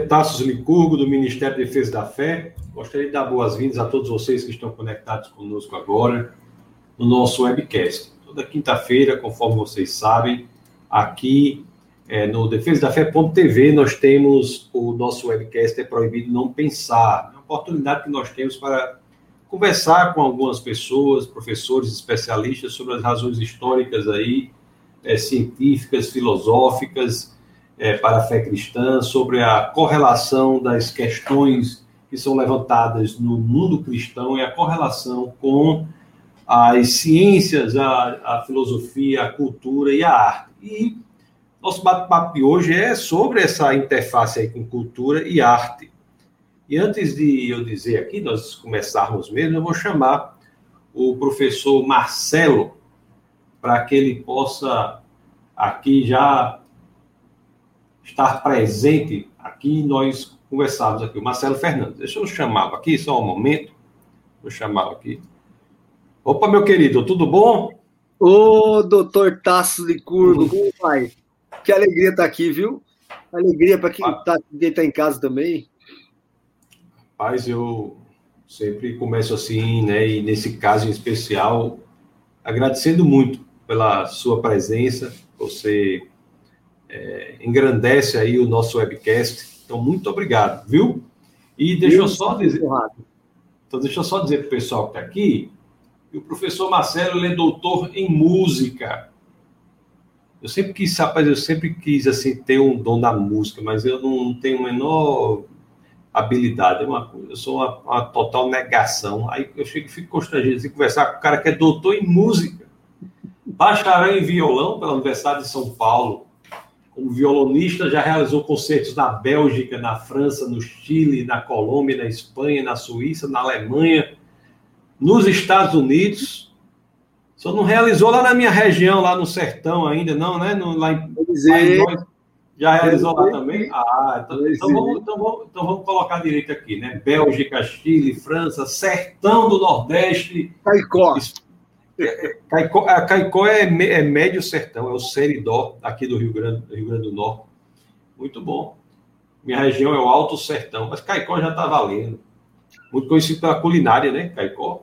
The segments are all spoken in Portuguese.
Tassos Licurgo, do Ministério da Defesa da Fé. Gostaria de dar boas-vindas a todos vocês que estão conectados conosco agora no nosso webcast. Toda quinta-feira, conforme vocês sabem, aqui é, no defesadafé.tv nós temos o nosso webcast É Proibido Não Pensar. É uma oportunidade que nós temos para conversar com algumas pessoas, professores, especialistas sobre as razões históricas aí, é, científicas, filosóficas, é, para a fé cristã, sobre a correlação das questões que são levantadas no mundo cristão e a correlação com as ciências, a, a filosofia, a cultura e a arte. E nosso bate-papo de hoje é sobre essa interface com cultura e arte. E antes de eu dizer aqui, nós começarmos mesmo, eu vou chamar o professor Marcelo para que ele possa aqui já estar presente aqui, nós conversávamos aqui, o Marcelo Fernandes. Deixa eu chamá-lo aqui, só um momento. Vou chamá-lo aqui. Opa, meu querido, tudo bom? Ô, doutor Tasso Licurgo, como vai? Que alegria estar aqui, viu? Alegria para quem está tá em casa também. Rapaz, eu sempre começo assim, né? E nesse caso em especial, agradecendo muito pela sua presença. Você é, engrandece aí o nosso webcast. Então, muito obrigado, viu? E deixa eu só dizer. Então, deixa eu só dizer para o pessoal que está aqui que o professor Marcelo ele é doutor em música. Eu sempre quis, rapaz, eu sempre quis assim ter um dom da música, mas eu não tenho a menor habilidade. É uma, eu sou uma, uma total negação. Aí eu fico, fico constrangido de conversar com o cara que é doutor em música, bacharel em violão pela Universidade de São Paulo, como violonista, já realizou concertos na Bélgica, na França, no Chile, na Colômbia, na Espanha, na Suíça, na Alemanha, nos Estados Unidos. Só não realizou lá na minha região, lá no sertão ainda, não, né? No, lá em, lá já realizou lá também? Ah, então, então, vamos, então, vamos, então vamos colocar direito aqui, né? Bélgica, Chile, França, sertão do Nordeste. Caicó. Caicó, a Caicó é, é, médio sertão, é o Seridó, aqui do Rio Grande, do Rio Grande do Norte. Muito bom. Minha região é o Alto Sertão, mas Caicó já está valendo. Muito conhecido pela culinária, né? Caicó.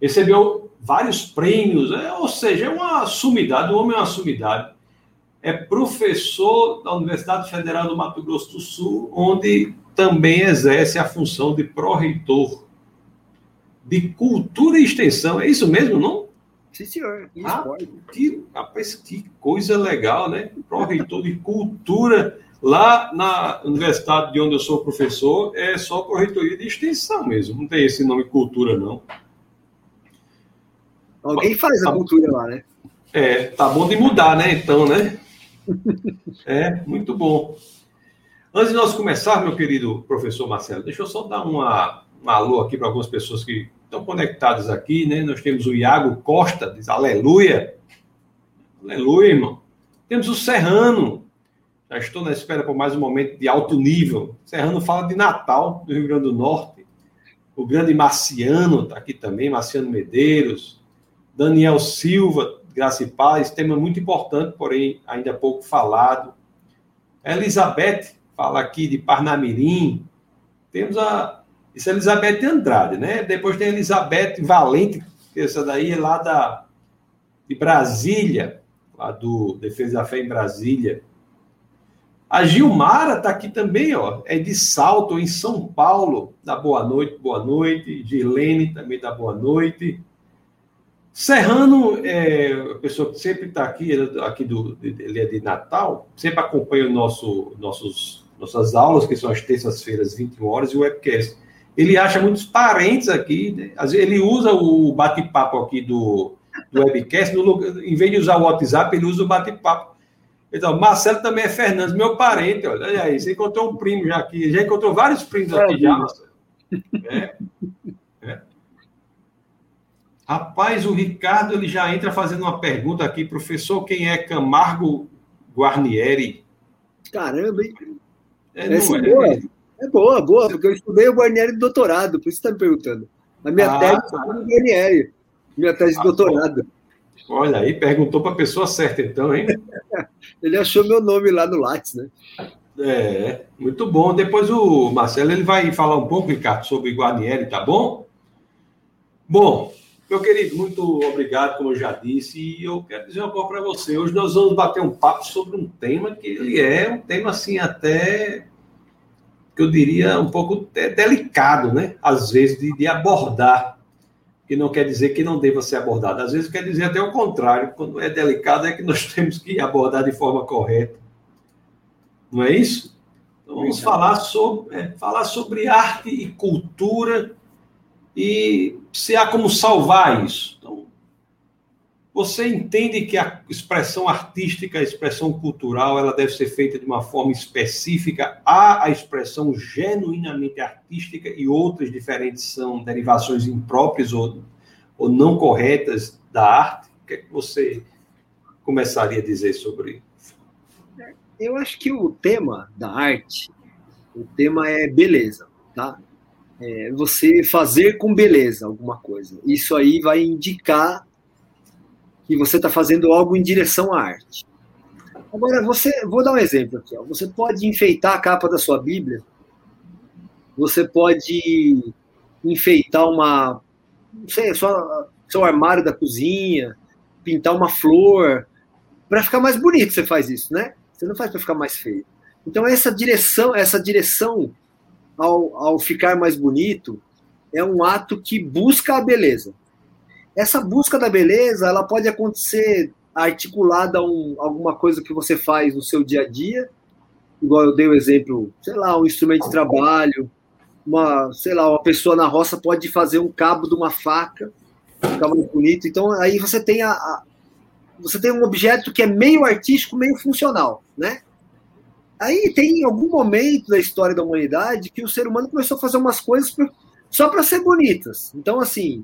Recebeu vários prêmios, é, ou seja, é uma sumidade, o homem é uma sumidade. É professor da Universidade Federal do Mato Grosso do Sul, onde também exerce a função de pró-reitor de cultura e extensão. É isso mesmo, não? Sim, senhor. Ah, que, rapaz, que coisa legal, né? Pró-reitor de cultura lá na universidade de onde eu sou professor, é só pró-reitoria de extensão mesmo. Não tem esse nome cultura, não. Alguém faz a tá cultura lá, né? É, tá bom de mudar, né? Então, né? É, muito bom. Antes de nós começar, meu querido professor Marcelo, deixa eu só dar uma, um alô aqui para algumas pessoas que estão conectados aqui, né? Nós temos o Iago Costa, diz aleluia. Aleluia, irmão. Temos o Serrano. Já estou na espera por mais um momento de alto nível. Serrano fala de Natal, do Rio Grande do Norte. O grande Marciano está aqui também, Marciano Medeiros. Daniel Silva, Graça e Paz, tema muito importante, porém ainda pouco falado. Elizabeth fala aqui de Parnamirim. Temos a isso é Elizabeth Andrade, né? Depois tem Elizabeth Valente, que essa daí é lá da, de Brasília, lá do Defesa da Fé em Brasília. A Gilmara está aqui também, ó. É de Salto, em São Paulo. Dá boa noite, boa noite. Gilene também dá boa noite. Serrano, é, a pessoa que sempre está aqui, aqui do, ele é de Natal, sempre acompanha o nosso, nossos, nossas aulas, que são as terças-feiras, 21 horas, e o webcast ele acha muitos parentes aqui, né? ele usa o bate-papo aqui do, do webcast, no, em vez de usar o WhatsApp, ele usa o bate-papo. Então, Marcelo também é Fernandes, meu parente, olha, olha aí, você encontrou um primo já aqui, já encontrou vários primos aqui já, Marcelo. É, é. Rapaz, o Ricardo ele já entra fazendo uma pergunta aqui, professor, quem é Camargo Guarnieri? Caramba, hein? É, não é, é, é boa, boa, porque eu estudei o Guarnieri de doutorado, por isso você está me perguntando. A minha ah, tese é sobre o Guarnieri, minha tese de ah, doutorado. Olha aí, perguntou para a pessoa certa, então, hein? Ele achou meu nome lá no Lattes, né? É, muito bom. Depois o Marcelo ele vai falar um pouco, Ricardo, sobre Guarnieri, tá bom? Bom, meu querido, muito obrigado, como eu já disse, e eu quero dizer uma coisa para você. Hoje nós vamos bater um papo sobre um tema que ele é um tema assim até que eu diria um pouco delicado, né? Às vezes de, de abordar, que não quer dizer que não deva ser abordado. Às vezes quer dizer até o contrário. Quando é delicado é que nós temos que abordar de forma correta. Não é isso? Então, vamos falar sobre, é, falar sobre arte e cultura e se há como salvar isso. Você entende que a expressão artística, a expressão cultural, ela deve ser feita de uma forma específica. Há a expressão genuinamente artística e outras diferentes são derivações impróprias ou, ou não corretas da arte. O que, é que você começaria a dizer sobre isso? Eu acho que o tema da arte, o tema é beleza, tá? é, você fazer com beleza alguma coisa. Isso aí vai indicar que você está fazendo algo em direção à arte. Agora, você, vou dar um exemplo aqui. Ó. Você pode enfeitar a capa da sua Bíblia. Você pode enfeitar uma, não sei, sua, seu armário da cozinha, pintar uma flor, para ficar mais bonito. Você faz isso, né? Você não faz para ficar mais feio. Então essa direção, essa direção ao, ao ficar mais bonito, é um ato que busca a beleza. Essa busca da beleza, ela pode acontecer articulada a um, alguma coisa que você faz no seu dia a dia, igual eu dei o exemplo, sei lá, um instrumento de trabalho, uma, sei lá, uma pessoa na roça pode fazer um cabo de uma faca, ficar mais bonito. Então aí você tem a, a você tem um objeto que é meio artístico, meio funcional, né? Aí tem algum momento da história da humanidade que o ser humano começou a fazer umas coisas só para ser bonitas. Então, assim,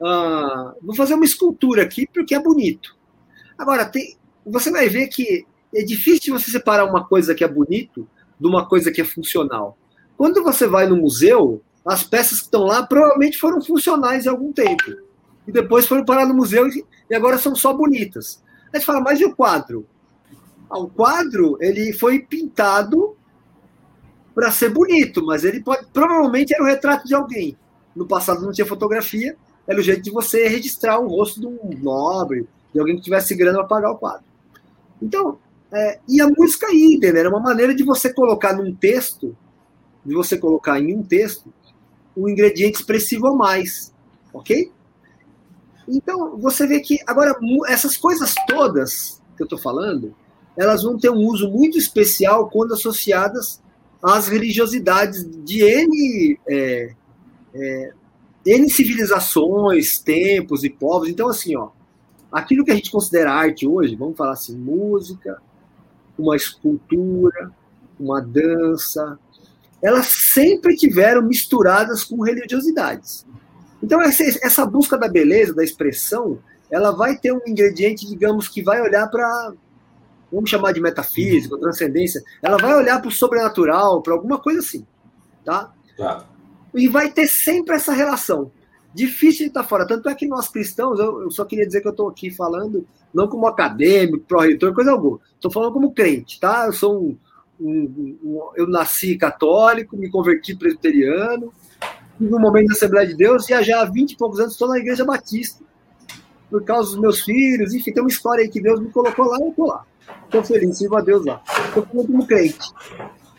uh, vou fazer uma escultura aqui porque é bonito. Agora, tem, você vai ver que é difícil você separar uma coisa que é bonito de uma coisa que é funcional. Quando você vai no museu, as peças que estão lá provavelmente foram funcionais em algum tempo. E depois foram parar no museu e agora são só bonitas. Aí você fala, mas e o quadro? O quadro ele foi pintado para ser bonito, mas ele pode, provavelmente era o retrato de alguém. No passado não tinha fotografia, era o jeito de você registrar o rosto de um nobre, de alguém que tivesse grana para pagar o quadro. Então, é, e a música aí, Era uma maneira de você colocar num texto, de você colocar em um texto, um ingrediente expressivo a mais, ok? Então, você vê que, agora, essas coisas todas que eu estou falando, elas vão ter um uso muito especial quando associadas às religiosidades de N, é, é, N civilizações, tempos e povos. Então, assim, ó, aquilo que a gente considera arte hoje, vamos falar assim, música, uma escultura, uma dança, elas sempre tiveram misturadas com religiosidades. Então, essa, essa busca da beleza, da expressão, ela vai ter um ingrediente, digamos, que vai olhar para vamos chamar de metafísica, transcendência, ela vai olhar para o sobrenatural, para alguma coisa assim, tá? tá? E vai ter sempre essa relação. Difícil de estar fora. Tanto é que nós cristãos, eu, eu só queria dizer que eu estou aqui falando não como acadêmico, pró-reitor, coisa alguma. Estou falando como crente, tá? Eu sou um, um, um, eu nasci católico, me converti presbiteriano, tive um momento da Assembleia de Deus e já há 20 e poucos anos estou na Igreja Batista por causa dos meus filhos, enfim, tem uma história aí que Deus me colocou lá e eu estou lá. Estou feliz, sirvo a Deus lá. Estou como crente.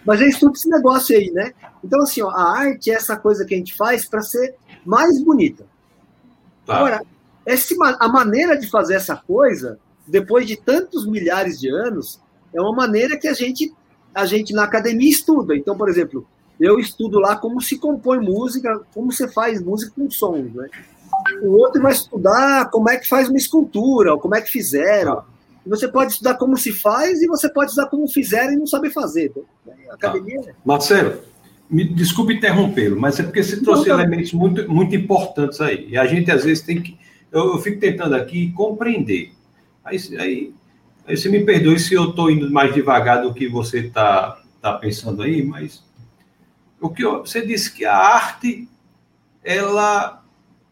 Mas é estudo esse negócio aí, né? Então, assim, ó, a arte é essa coisa que a gente faz para ser mais bonita. Tá. Agora, esse, a maneira de fazer essa coisa, depois de tantos milhares de anos, é uma maneira que a gente, a gente na academia estuda. Então, por exemplo, eu estudo lá como se compõe música, como você faz música com sons, né? O outro vai estudar como é que faz uma escultura, ou como é que fizeram. Tá. Você pode estudar como se faz e você pode estudar como fizeram e não saber fazer. academia. Tá. Marcelo, me desculpe interrompê-lo, mas é porque você trouxe não, elementos muito, muito importantes aí. E a gente às vezes tem que. Eu, eu fico tentando aqui compreender. Aí, aí, aí você me perdoe se eu estou indo mais devagar do que você está tá pensando aí, mas o que eu, você disse que a arte ela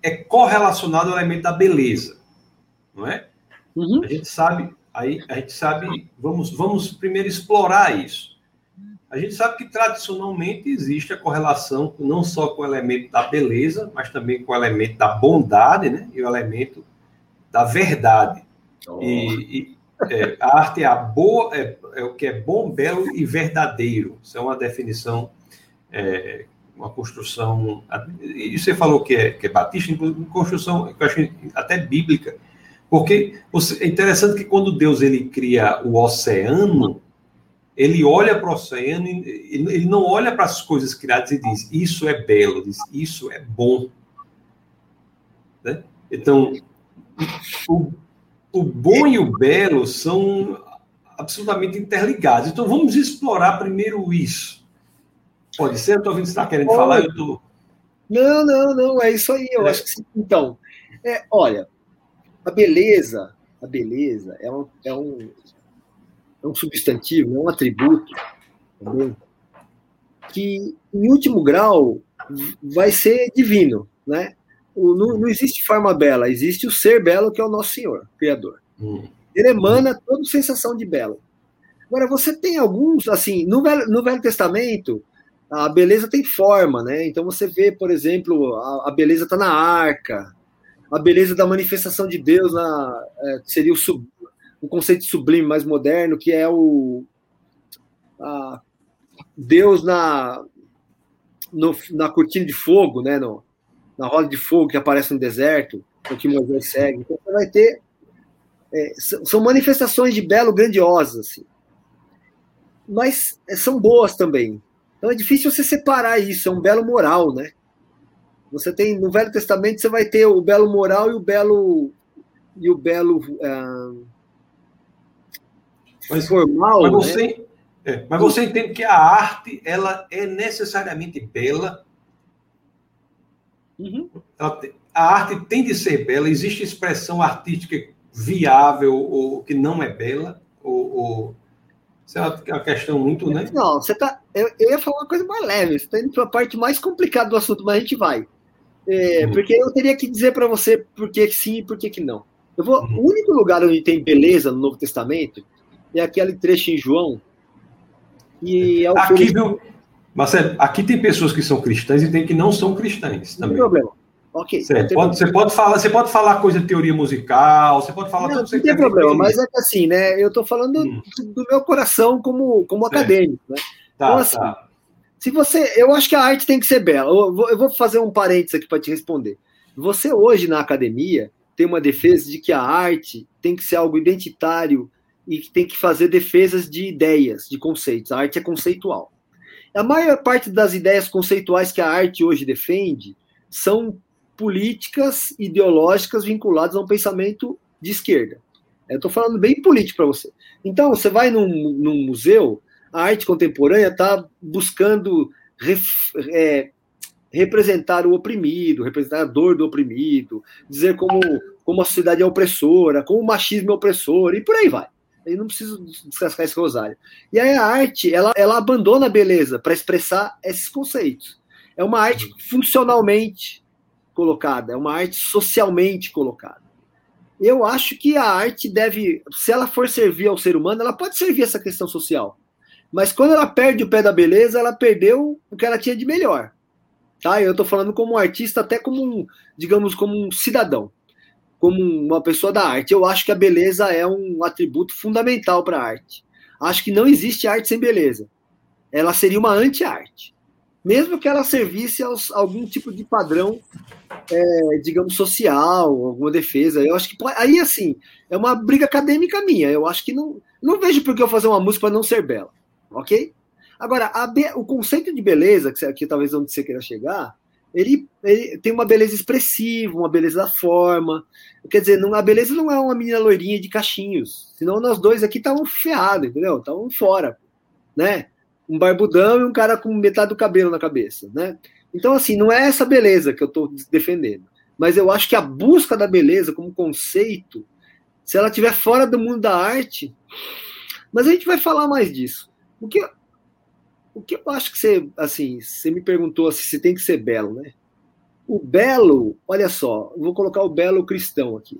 é correlacionada ao elemento da beleza, não é? Uhum. A gente sabe Aí a gente sabe, vamos, vamos primeiro explorar isso. A gente sabe que tradicionalmente existe a correlação não só com o elemento da beleza, mas também com o elemento da bondade, né? E o elemento da verdade. Oh. E, e é, a arte é a boa, é, é, o que é bom, belo e verdadeiro. Isso é uma definição, é, uma construção. E você falou que é, que é batista, construção que eu acho até bíblica, porque é interessante que quando Deus ele cria o oceano ele olha para o oceano, ele não olha para as coisas criadas e diz: Isso é belo, diz: Isso é bom. Né? Então, o, o bom e o belo são absolutamente interligados. Então, vamos explorar primeiro isso. Pode ser? Eu estou vendo que você está querendo falar. Eu tô... Não, não, não, é isso aí. Eu é. acho que sim. Então, é, olha, a beleza, a beleza é um, é um, é um substantivo, é um atributo, também, que, em último grau, vai ser divino, né? Não, não, existe forma bela, existe o ser belo que é o nosso Senhor, Criador. Hum. Ele emana toda sensação de belo. Agora, você tem alguns, assim, no Velho, no Velho Testamento, a beleza tem forma, né? Então você vê, por exemplo, a, a beleza está na arca, a beleza da manifestação de Deus na, é, seria o, sub, um conceito sublime mais moderno, que é o a, Deus na, no, na cortina de fogo, né, no, na roda de fogo que aparece no deserto, o que Moisés segue. Então você vai ter. É, são manifestações de belo grandiosas, assim. mas é, são boas também. Então é difícil você separar isso, é um belo moral, né? Você tem no Velho Testamento você vai ter o belo moral e o belo e o belo uh, mas, formal. Mas você, né? é, mas você entende que a arte ela é necessariamente bela. Uhum. Ela, a arte tem de ser bela. Existe expressão artística viável ou que não é bela ou, ou isso é uma questão muito, né? Não, você tá. Eu, eu ia falar uma coisa mais leve. Você está indo para a parte mais complicada do assunto, mas a gente vai. É, uhum. Porque eu teria que dizer para você por que sim e por que não. Eu vou, uhum. O único lugar onde tem beleza no Novo Testamento é aquele trecho em João. E é o aqui, viu, Marcelo, aqui tem pessoas que são cristãs e tem que não são cristãs também. Não tem problema. Ok. Certo. Pode, você, pode falar, você pode falar coisa de teoria musical, você pode falar não, tudo Não tem problema, mas é que assim, né? Eu estou falando hum. do, meu coração como, como acadêmico, né? Tá, então, assim, tá. Se você. Eu acho que a arte tem que ser bela. Eu vou, fazer um parênteses aqui para te responder. Você hoje na academia tem uma defesa de que a arte tem que ser algo identitário e que tem que fazer defesas de ideias, de conceitos. A arte é conceitual. A maior parte das ideias conceituais que a arte hoje defende são políticas ideológicas vinculadas a um pensamento de esquerda. Eu estou falando bem político para você. Então, você vai num, num, museu, a arte contemporânea está buscando ref, é, representar o oprimido, representar a dor do oprimido, dizer como, como a sociedade é opressora, como o machismo é opressor, e por aí vai. Eu não preciso descascar esse rosário. E aí a arte, ela, ela abandona a beleza para expressar esses conceitos. É uma arte funcionalmente colocada, é uma arte socialmente colocada. Eu acho que a arte deve, se ela for servir ao ser humano, ela pode servir essa questão social. Mas quando ela perde o pé da beleza, ela perdeu o que ela tinha de melhor. Tá? Eu estou falando como um artista, até como um, digamos, como um cidadão como uma pessoa da arte. Eu acho que a beleza é um atributo fundamental para a arte. Acho que não existe arte sem beleza. Ela seria uma anti-arte. Mesmo que ela servisse a algum tipo de padrão, é, digamos, social, alguma defesa. Eu acho que aí, assim, é uma briga acadêmica minha. Eu acho que não, não vejo por que eu fazer uma música para não ser bela. Ok? Agora, o conceito de beleza, que, que talvez onde você queira chegar, ele, ele, tem uma beleza expressiva, uma beleza da forma. Quer dizer, não, a beleza não é uma menina loirinha de cachinhos. Senão nós dois aqui estavam feados, entendeu? Estavam fora, né? Um barbudão e um cara com metade do cabelo na cabeça, né? Então, assim, não é essa beleza que eu estou defendendo. Mas eu acho que a busca da beleza como conceito, se ela estiver fora do mundo da arte. Mas a gente vai falar mais disso. O que, o que eu acho que você, assim, você me perguntou se assim, tem que ser belo, né? O belo, olha só, vou colocar o belo cristão aqui.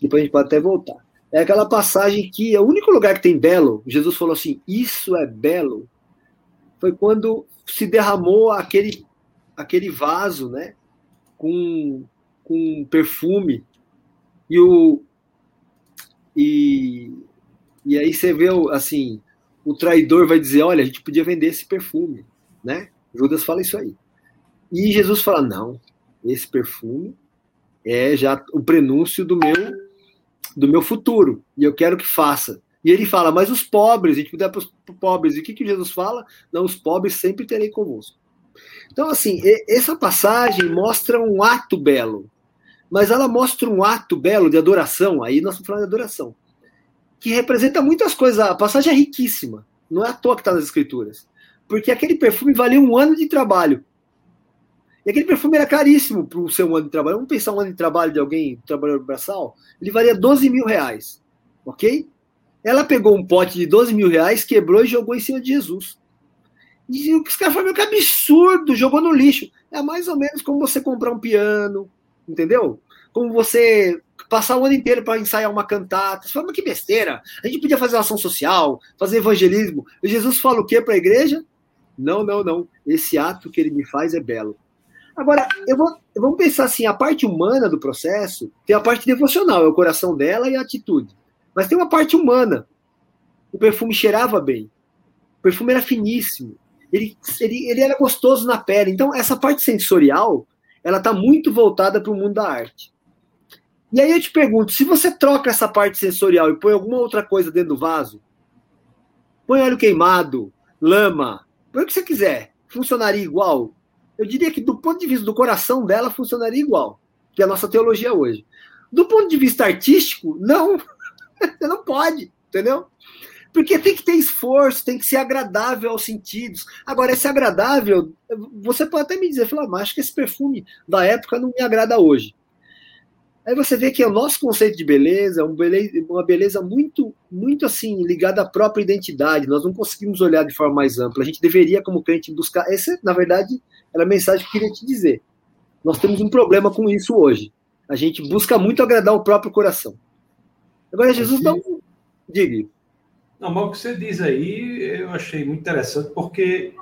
Depois a gente pode até voltar. É aquela passagem que é o único lugar que tem belo, Jesus falou assim: Isso é belo. foi quando se derramou aquele, aquele vaso, né? Com, com perfume. E o. E, e aí você vê, assim, o traidor vai dizer: olha, a gente podia vender esse perfume, né? Judas fala isso aí. E Jesus fala: não, esse perfume é já o prenúncio do meu do meu futuro e eu quero que faça. E ele fala: mas os pobres, a gente puder para os pobres. E o que, que Jesus fala? Não, os pobres sempre terei convosco. Então, assim, essa passagem mostra um ato belo, mas ela mostra um ato belo de adoração. Aí nós estamos falando de adoração, que representa muitas coisas. A passagem é riquíssima, não é à toa que está nas Escrituras, porque aquele perfume valia um ano de trabalho. E aquele perfume era caríssimo para o seu ano de trabalho. Vamos pensar um ano de trabalho de alguém, trabalhador braçal? Ele valia 12 mil reais. Ok? Ela pegou um pote de 12 mil reais, quebrou e jogou em cima de Jesus. E os caras falaram, que absurdo, jogou no lixo. É mais ou menos como você comprar um piano, entendeu? Como você passar o ano inteiro para ensaiar uma cantata. Você fala, mas que besteira. A gente podia fazer ação social, fazer evangelismo. E Jesus fala o quê para a igreja? Não, não, não. Esse ato que ele me faz é belo. Agora, eu vou, vamos pensar assim: a parte humana do processo tem a parte devocional, é o coração dela e a atitude. Mas tem uma parte humana. O perfume cheirava bem. O perfume era finíssimo. Ele, ele, ele era gostoso na pele. Então, essa parte sensorial, ela está muito voltada para o mundo da arte. E aí eu te pergunto, se você troca essa parte sensorial e põe alguma outra coisa dentro do vaso, põe óleo queimado, lama, põe o que você quiser, funcionaria igual? Eu diria que do ponto de vista do coração dela, funcionaria igual, que é a nossa teologia hoje. Do ponto de vista artístico, não. Você não pode, entendeu? Porque tem que ter esforço, tem que ser agradável aos sentidos. Agora, esse agradável, você pode até me dizer, falar, mas acho que esse perfume da época não me agrada hoje. Aí você vê que o nosso conceito de beleza é uma beleza muito, muito assim, ligada à própria identidade. Nós não conseguimos olhar de forma mais ampla. A gente deveria, como crente, buscar. Essa, na verdade, era a mensagem que eu queria te dizer. Nós temos um problema com isso hoje. A gente busca muito agradar o próprio coração. Agora, Jesus não. Diga. Não, mas o que você diz aí, eu achei muito interessante, porque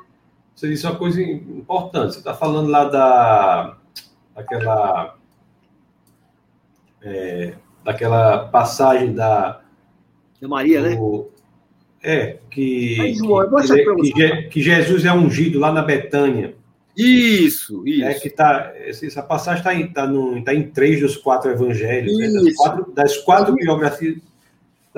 você disse uma coisa importante. Você está falando lá da, daquela, é, daquela passagem da. Da Maria, né? do, né? É, que, que, que, que, Jesus é ungido lá na Betânia. Isso, isso. É que tá, essa passagem está em, tá no, tá em três dos quatro evangelhos. Né? Das, quatro, das quatro biografias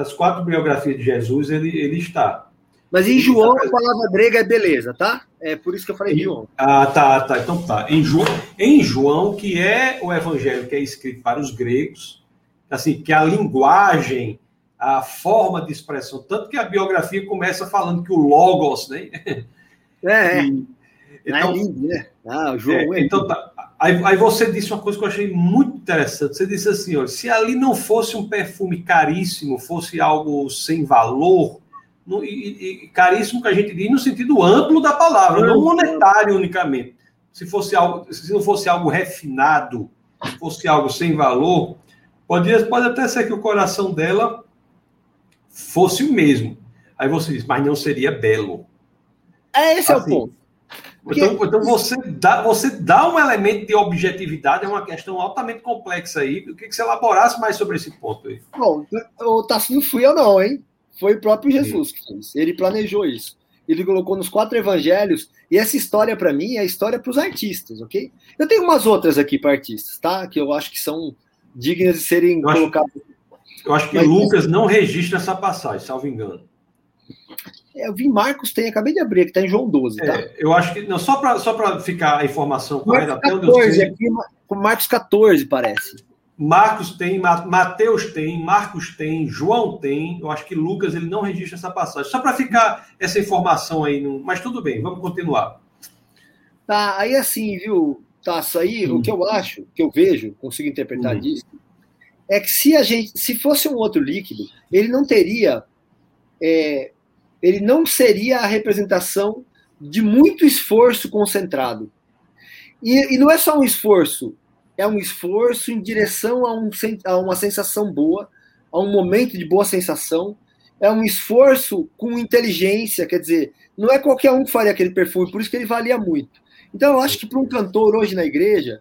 das quatro biografias de Jesus, ele, ele está. Mas em João, a palavra grega é beleza, tá? É por isso que eu falei em, João. Ah, tá, tá. Então tá. Em João, em João, que é o evangelho que é escrito para os gregos, assim, que a linguagem, a forma de expressão, tanto que a biografia começa falando que o Logos, né? É, é. Então, é lindo, né? Ah, o João é, é então tá. Aí, aí, você disse uma coisa que eu achei muito interessante. Você disse assim: olha, se ali não fosse um perfume caríssimo, fosse algo sem valor, no, e, e, caríssimo que a gente diz no sentido amplo da palavra, não monetário unicamente. Se fosse algo, se não fosse algo refinado, fosse algo sem valor, pode, pode até ser que o coração dela fosse o mesmo. Aí você diz, mas não seria belo. É esse assim, é o assim, ponto. Então, então você, dá, você dá um elemento de objetividade, é uma questão altamente complexa aí. Eu queria que você elaborasse mais sobre esse ponto aí. Bom, o Tassi não fui eu, não, hein? Foi o próprio Jesus que fez. Ele planejou isso. Ele colocou nos quatro evangelhos. E essa história, para mim, é a história para os artistas, ok? Eu tenho umas outras aqui para artistas, tá? Que eu acho que são dignas de serem eu colocadas. Acho, eu acho que Mas, Lucas não registra essa passagem, salvo engano. É, eu vi Marcos tem, acabei de abrir, que está em João 12, tá? É, eu acho que. Não, só para só ficar a informação correta, até onde eu sei. Aqui, Marcos 14, parece. Marcos tem, Mateus tem, Marcos tem, João tem. Eu acho que Lucas ele não registra essa passagem. Só para ficar essa informação aí. No... Mas tudo bem, vamos continuar. Tá, aí assim, viu, Tasso, aí hum. o que eu acho, que eu vejo, consigo interpretar hum. disso, é que se a gente, se fosse um outro líquido, ele não teria é, ele não seria a representação de muito esforço concentrado. E, e, não é só um esforço, é um esforço em direção a, um, a, uma sensação boa, a um momento de boa sensação. é um esforço com inteligência, quer dizer, não é qualquer um que faria aquele perfume, por isso que ele valia muito. Então, eu acho que para um cantor hoje na igreja,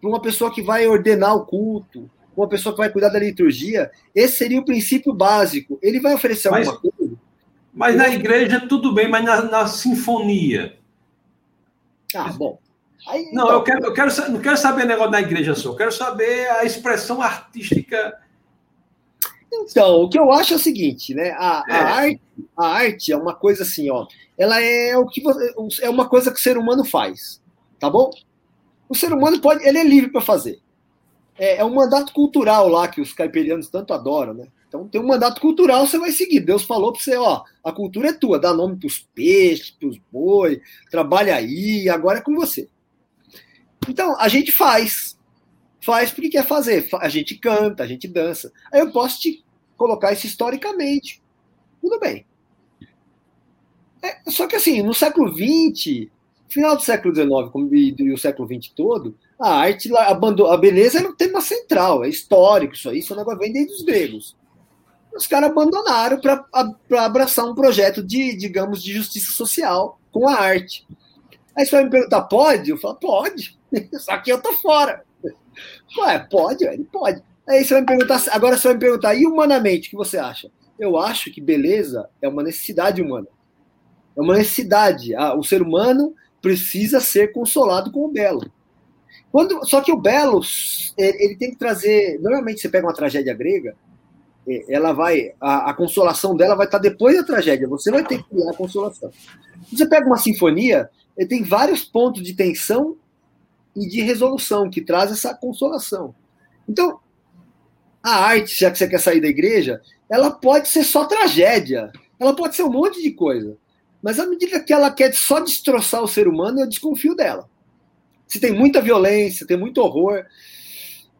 para uma pessoa que vai ordenar o culto, uma pessoa que vai cuidar da liturgia, esse seria o princípio básico. Ele vai oferecer mas, alguma coisa. Mas na igreja tudo bem, mas na, na sinfonia. Ah, bom. Aí, não, então... eu, quero, eu quero, não quero saber negócio da igreja só, eu quero saber a expressão artística. Então, o que eu acho é o seguinte, né? A, é. a, arte, a arte é uma coisa assim, ó. Ela é o que você, é uma coisa que o ser humano faz, tá bom? O ser humano pode, ele é livre para fazer. É, é, um mandato cultural lá que os caipirianos tanto adoram, né? Então tem um mandato cultural, você vai seguir. Deus falou para você, ó, a cultura é tua, dá nome para os peixes, para os boi, trabalha aí, agora é com você. Então, a gente faz. Faz porque quer fazer. A gente canta, a gente dança. Aí eu posso te colocar isso historicamente. Tudo bem. É, só que assim, no século XX, final do século XIX e, e o século XX todo, a arte, a, a beleza era um tema central, é histórico isso aí, isso é um negócio vem desde os gregos. Os caras abandonaram para abraçar um projeto de, digamos, de justiça social com a arte. Aí você vai me perguntar, pode? Eu falo, pode. Só que eu tô fora. Ué, pode, ele pode. Aí você vai me perguntar, agora você vai me perguntar, e humanamente, o que você acha? Eu acho que beleza é uma necessidade humana. É uma necessidade. Ah, o ser humano precisa ser consolado com o belo. Quando, só que o belo, ele tem que trazer. Normalmente você pega uma tragédia grega, ela vai. A, a consolação dela vai estar depois da tragédia. Você vai ter que criar a consolação. Você pega uma sinfonia, ele tem vários pontos de tensão e de resolução que traz essa consolação. Então, a arte, já que você quer sair da igreja, ela pode ser só tragédia, ela pode ser um monte de coisa. Mas à medida que ela quer só destroçar o ser humano, eu desconfio dela. Se tem muita violência, tem muito horror,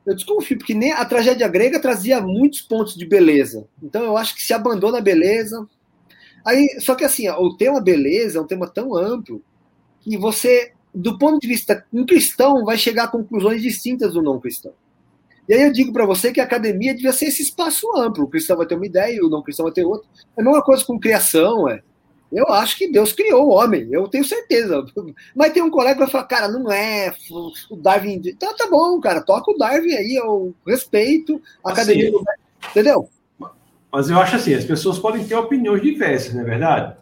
eu desconfio, porque nem a tragédia grega trazia muitos pontos de beleza. Então eu acho que se abandona a beleza. Aí, só que assim, o tema beleza é um tema tão amplo que você do ponto de vista um cristão, vai chegar a conclusões distintas do não cristão. E aí eu digo para você que a academia devia ser esse espaço amplo. O cristão vai ter uma ideia, o não cristão vai ter outra. É a mesma coisa com criação, é. Eu acho que Deus criou o homem, eu tenho certeza. Mas tem um colega que vai falar, cara, não é, o Darwin. Então tá bom, cara, toca o Darwin aí, eu respeito, a assim, academia. Entendeu? Mas eu acho assim, as pessoas podem ter opiniões diversas, não é verdade?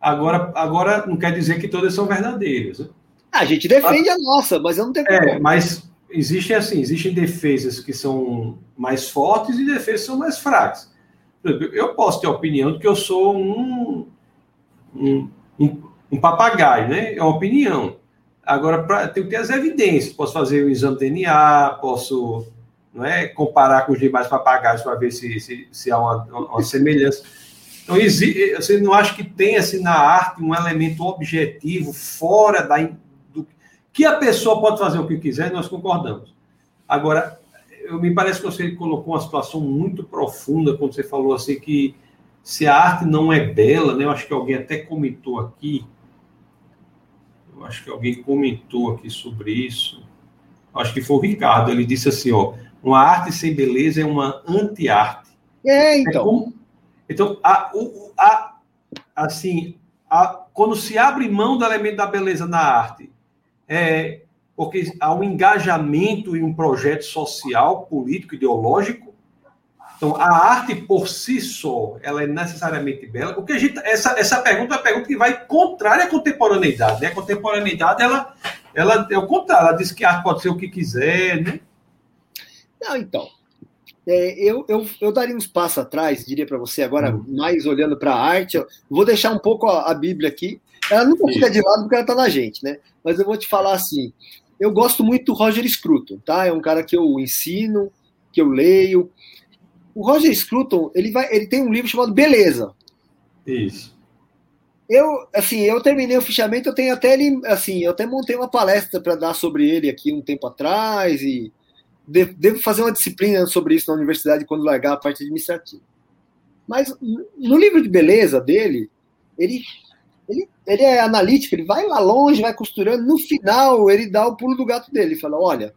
Agora, agora não quer dizer que todas são verdadeiras. Né? A gente defende a nossa, mas eu não tenho É, mas existem assim, existem defesas que são mais fortes e defesas que são mais fracas. Eu posso ter a opinião de que eu sou um, um, um, um papagaio, né? É uma opinião. Agora, pra, tenho que ter as evidências. Posso fazer o exame DNA, posso não é, comparar com os demais papagaios para ver se, se, se há uma, uma semelhança. Então, você não acha que tem assim, na arte um elemento objetivo fora da, que a pessoa pode fazer o que quiser, nós concordamos. Agora, eu, me parece que você colocou uma situação muito profunda quando você falou assim que se a arte não é bela, né? Eu acho que alguém até comentou aqui. Eu acho que alguém comentou aqui sobre isso. Eu acho que foi o Ricardo. Ele disse assim, ó, uma arte sem beleza é uma anti-arte. É, então. É como, então, a, a, assim, a, quando se abre mão do elemento da beleza na arte é, porque há um engajamento em um projeto social, político, ideológico. Então, a arte por si só, ela é necessariamente bela. Porque a gente, essa, essa pergunta é uma pergunta que vai contrária à contemporaneidade. Né? A contemporaneidade, ela, ela é o contrário. Ela diz que a arte pode ser o que quiser, né? Não, então. É, eu, eu, eu daria uns passos atrás, diria para você, agora uhum. mais olhando para a arte. vou deixar um pouco a, a Bíblia aqui. Ela nunca fica de lado porque ela está na gente, né? Mas eu vou te falar assim: eu gosto muito do Roger Scruton, tá? É um cara que eu ensino, que eu leio. O Roger Scruton, ele, vai, ele tem um livro chamado Beleza. Isso. Eu, assim, eu terminei o fichamento, eu tenho até ele, assim, eu até montei uma palestra para dar sobre ele aqui um tempo atrás e devo fazer uma disciplina sobre isso na universidade quando largar a parte administrativa. Mas no livro de beleza dele, ele ele, ele é analítico, ele vai lá longe, vai costurando. No final, ele dá o pulo do gato dele. Ele fala: Olha,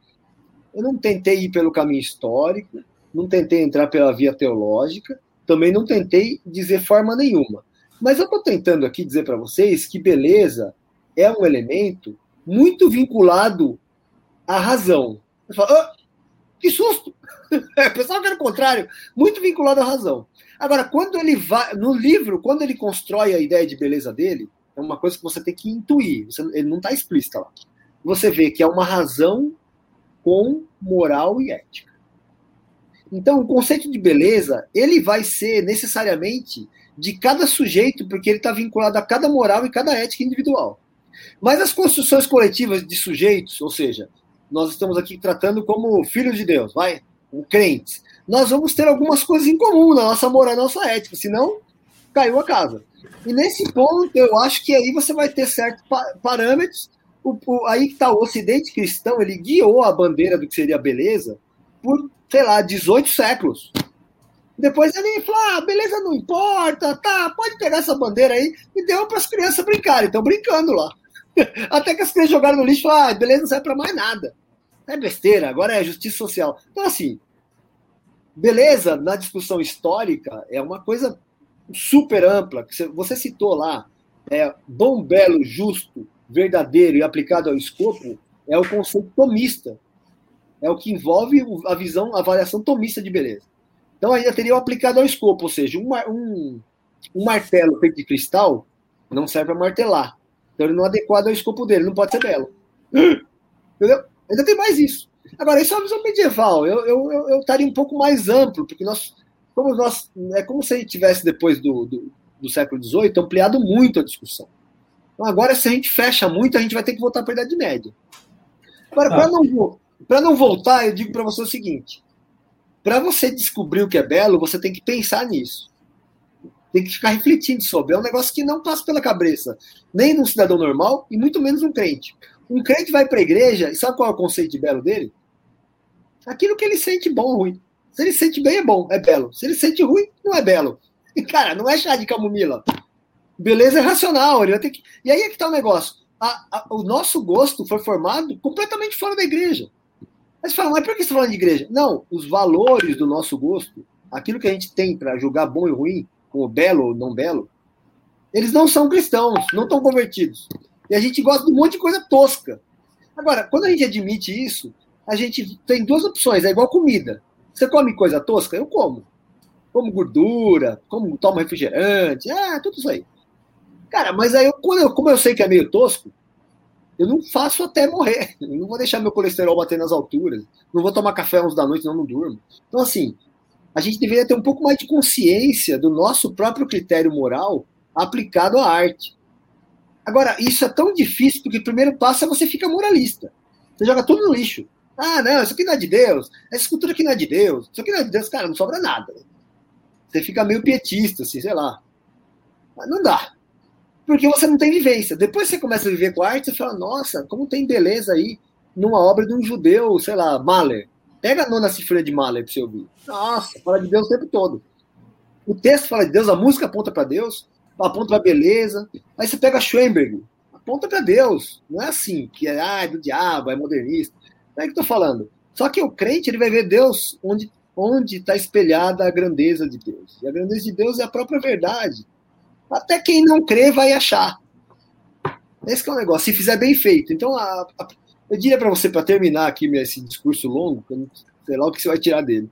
eu não tentei ir pelo caminho histórico, não tentei entrar pela via teológica, também não tentei dizer forma nenhuma. Mas eu estou tentando aqui dizer para vocês que beleza é um elemento muito vinculado à razão. Você fala, ah, que susto! É, pessoal que era o contrário, muito vinculado à razão. Agora, quando ele vai. No livro, quando ele constrói a ideia de beleza dele, é uma coisa que você tem que intuir. Você, ele não está explícita lá. Você vê que é uma razão com moral e ética. Então, o conceito de beleza, ele vai ser necessariamente de cada sujeito, porque ele está vinculado a cada moral e cada ética individual. Mas as construções coletivas de sujeitos, ou seja, nós estamos aqui tratando como filhos de Deus, vai, crentes. Nós vamos ter algumas coisas em comum na nossa moral, na nossa ética, senão caiu a casa. E nesse ponto, eu acho que aí você vai ter certos parâmetros. O, o, aí que está o Ocidente cristão, ele guiou a bandeira do que seria beleza por, sei lá, 18 séculos. Depois ele falou: ah, beleza, não importa, tá, pode pegar essa bandeira aí, e deu para as crianças brincarem, estão brincando lá. Até que as crianças jogaram no lixo e falaram: ah, beleza, não serve para mais nada. É besteira, agora é justiça social. Então, assim, beleza na discussão histórica é uma coisa super ampla. Você citou lá, é, bom, belo, justo, verdadeiro e aplicado ao escopo, é o conceito tomista. É o que envolve a visão, a avaliação tomista de beleza. Então ainda teria o aplicado ao escopo, ou seja, um, um, um martelo feito de cristal não serve para martelar. Então ele não é adequado ao escopo dele, não pode ser belo. Entendeu? Ainda tem mais isso. Agora, isso é uma visão medieval. Eu, eu, eu, eu estaria um pouco mais amplo, porque nós, como nós, é como se a gente tivesse depois do, do, do século XVIII ampliado muito a discussão. Então, agora, se a gente fecha muito, a gente vai ter que voltar para a Idade Média. Agora, ah. para não, não voltar, eu digo para você o seguinte: para você descobrir o que é belo, você tem que pensar nisso. Tem que ficar refletindo sobre. É um negócio que não passa pela cabeça, nem num cidadão normal e muito menos um crente. Um crente vai para a igreja e sabe qual é o conceito de belo dele? Aquilo que ele sente bom ou ruim. Se ele sente bem, é bom, é belo. Se ele sente ruim, não é belo. E, cara, não é chá de camomila. Beleza é racional. Ele vai ter que... E aí é que tá o negócio. A, a, o nosso gosto foi formado completamente fora da igreja. Mas fala, mas por que você está falando de igreja? Não, os valores do nosso gosto, aquilo que a gente tem para julgar bom e ruim, como belo ou não belo, eles não são cristãos, não estão convertidos. E a gente gosta de um monte de coisa tosca. Agora, quando a gente admite isso, a gente tem duas opções, é igual comida. Você come coisa tosca? Eu como. Como gordura, como tomo refrigerante, ah, tudo isso aí. Cara, mas aí, eu, quando eu, como eu sei que é meio tosco, eu não faço até morrer. Eu não vou deixar meu colesterol bater nas alturas. Não vou tomar café uns da noite, não, não durmo. Então, assim, a gente deveria ter um pouco mais de consciência do nosso próprio critério moral aplicado à arte. Agora, isso é tão difícil porque o primeiro passo é você ficar moralista. Você joga tudo no lixo. Ah, não, isso aqui não é de Deus. Essa escultura aqui não é de Deus. Isso aqui não é de Deus. Cara, não sobra nada. Você fica meio pietista, assim, sei lá. Mas não dá. Porque você não tem vivência. Depois você começa a viver com a arte, você fala, nossa, como tem beleza aí numa obra de um judeu, sei lá, Mahler. Pega a nona cifra de Mahler para você ouvir. Nossa, fala de Deus o tempo todo. O texto fala de Deus, a música aponta para Deus aponta para beleza. Aí você pega Schoenberg, aponta para Deus. Não é assim, que é ah, é do diabo, é modernista. Não é que eu tô falando. Só que o crente ele vai ver Deus onde onde está espelhada a grandeza de Deus. E a grandeza de Deus é a própria verdade. Até quem não crê vai achar. Esse é o negócio, se fizer bem feito. Então, a, a, eu diria para você, para terminar aqui esse discurso longo, sei lá o que você vai tirar dele,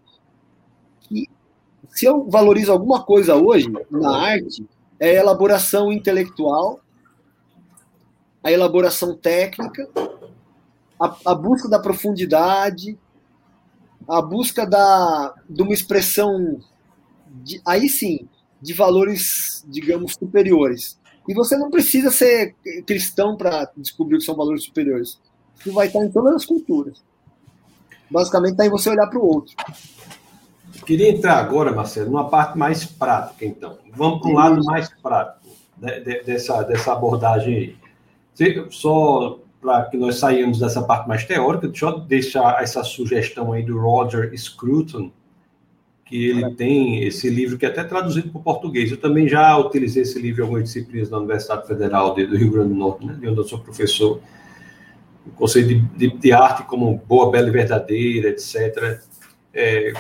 se eu valorizo alguma coisa hoje na arte, é a elaboração intelectual, a elaboração técnica, a, a busca da profundidade, a busca da, de uma expressão, de, aí sim, de valores, digamos, superiores. E você não precisa ser cristão para descobrir que são valores superiores. Isso vai estar em todas as culturas. Basicamente, está em você olhar para o outro. Queria entrar agora, Marcelo, numa parte mais prática, então. Vamos para um lado mais prático de, de, dessa, dessa abordagem aí. Só para que nós saímos dessa parte mais teórica, deixa eu deixar essa sugestão aí do Roger Scruton, que ele tem esse livro que é até traduzido para o português. Eu também já utilizei esse livro em algumas disciplinas da Universidade Federal do Rio Grande do Norte, né, de onde eu sou professor. O conceito de, de, de arte como boa, bela e verdadeira, etc. É,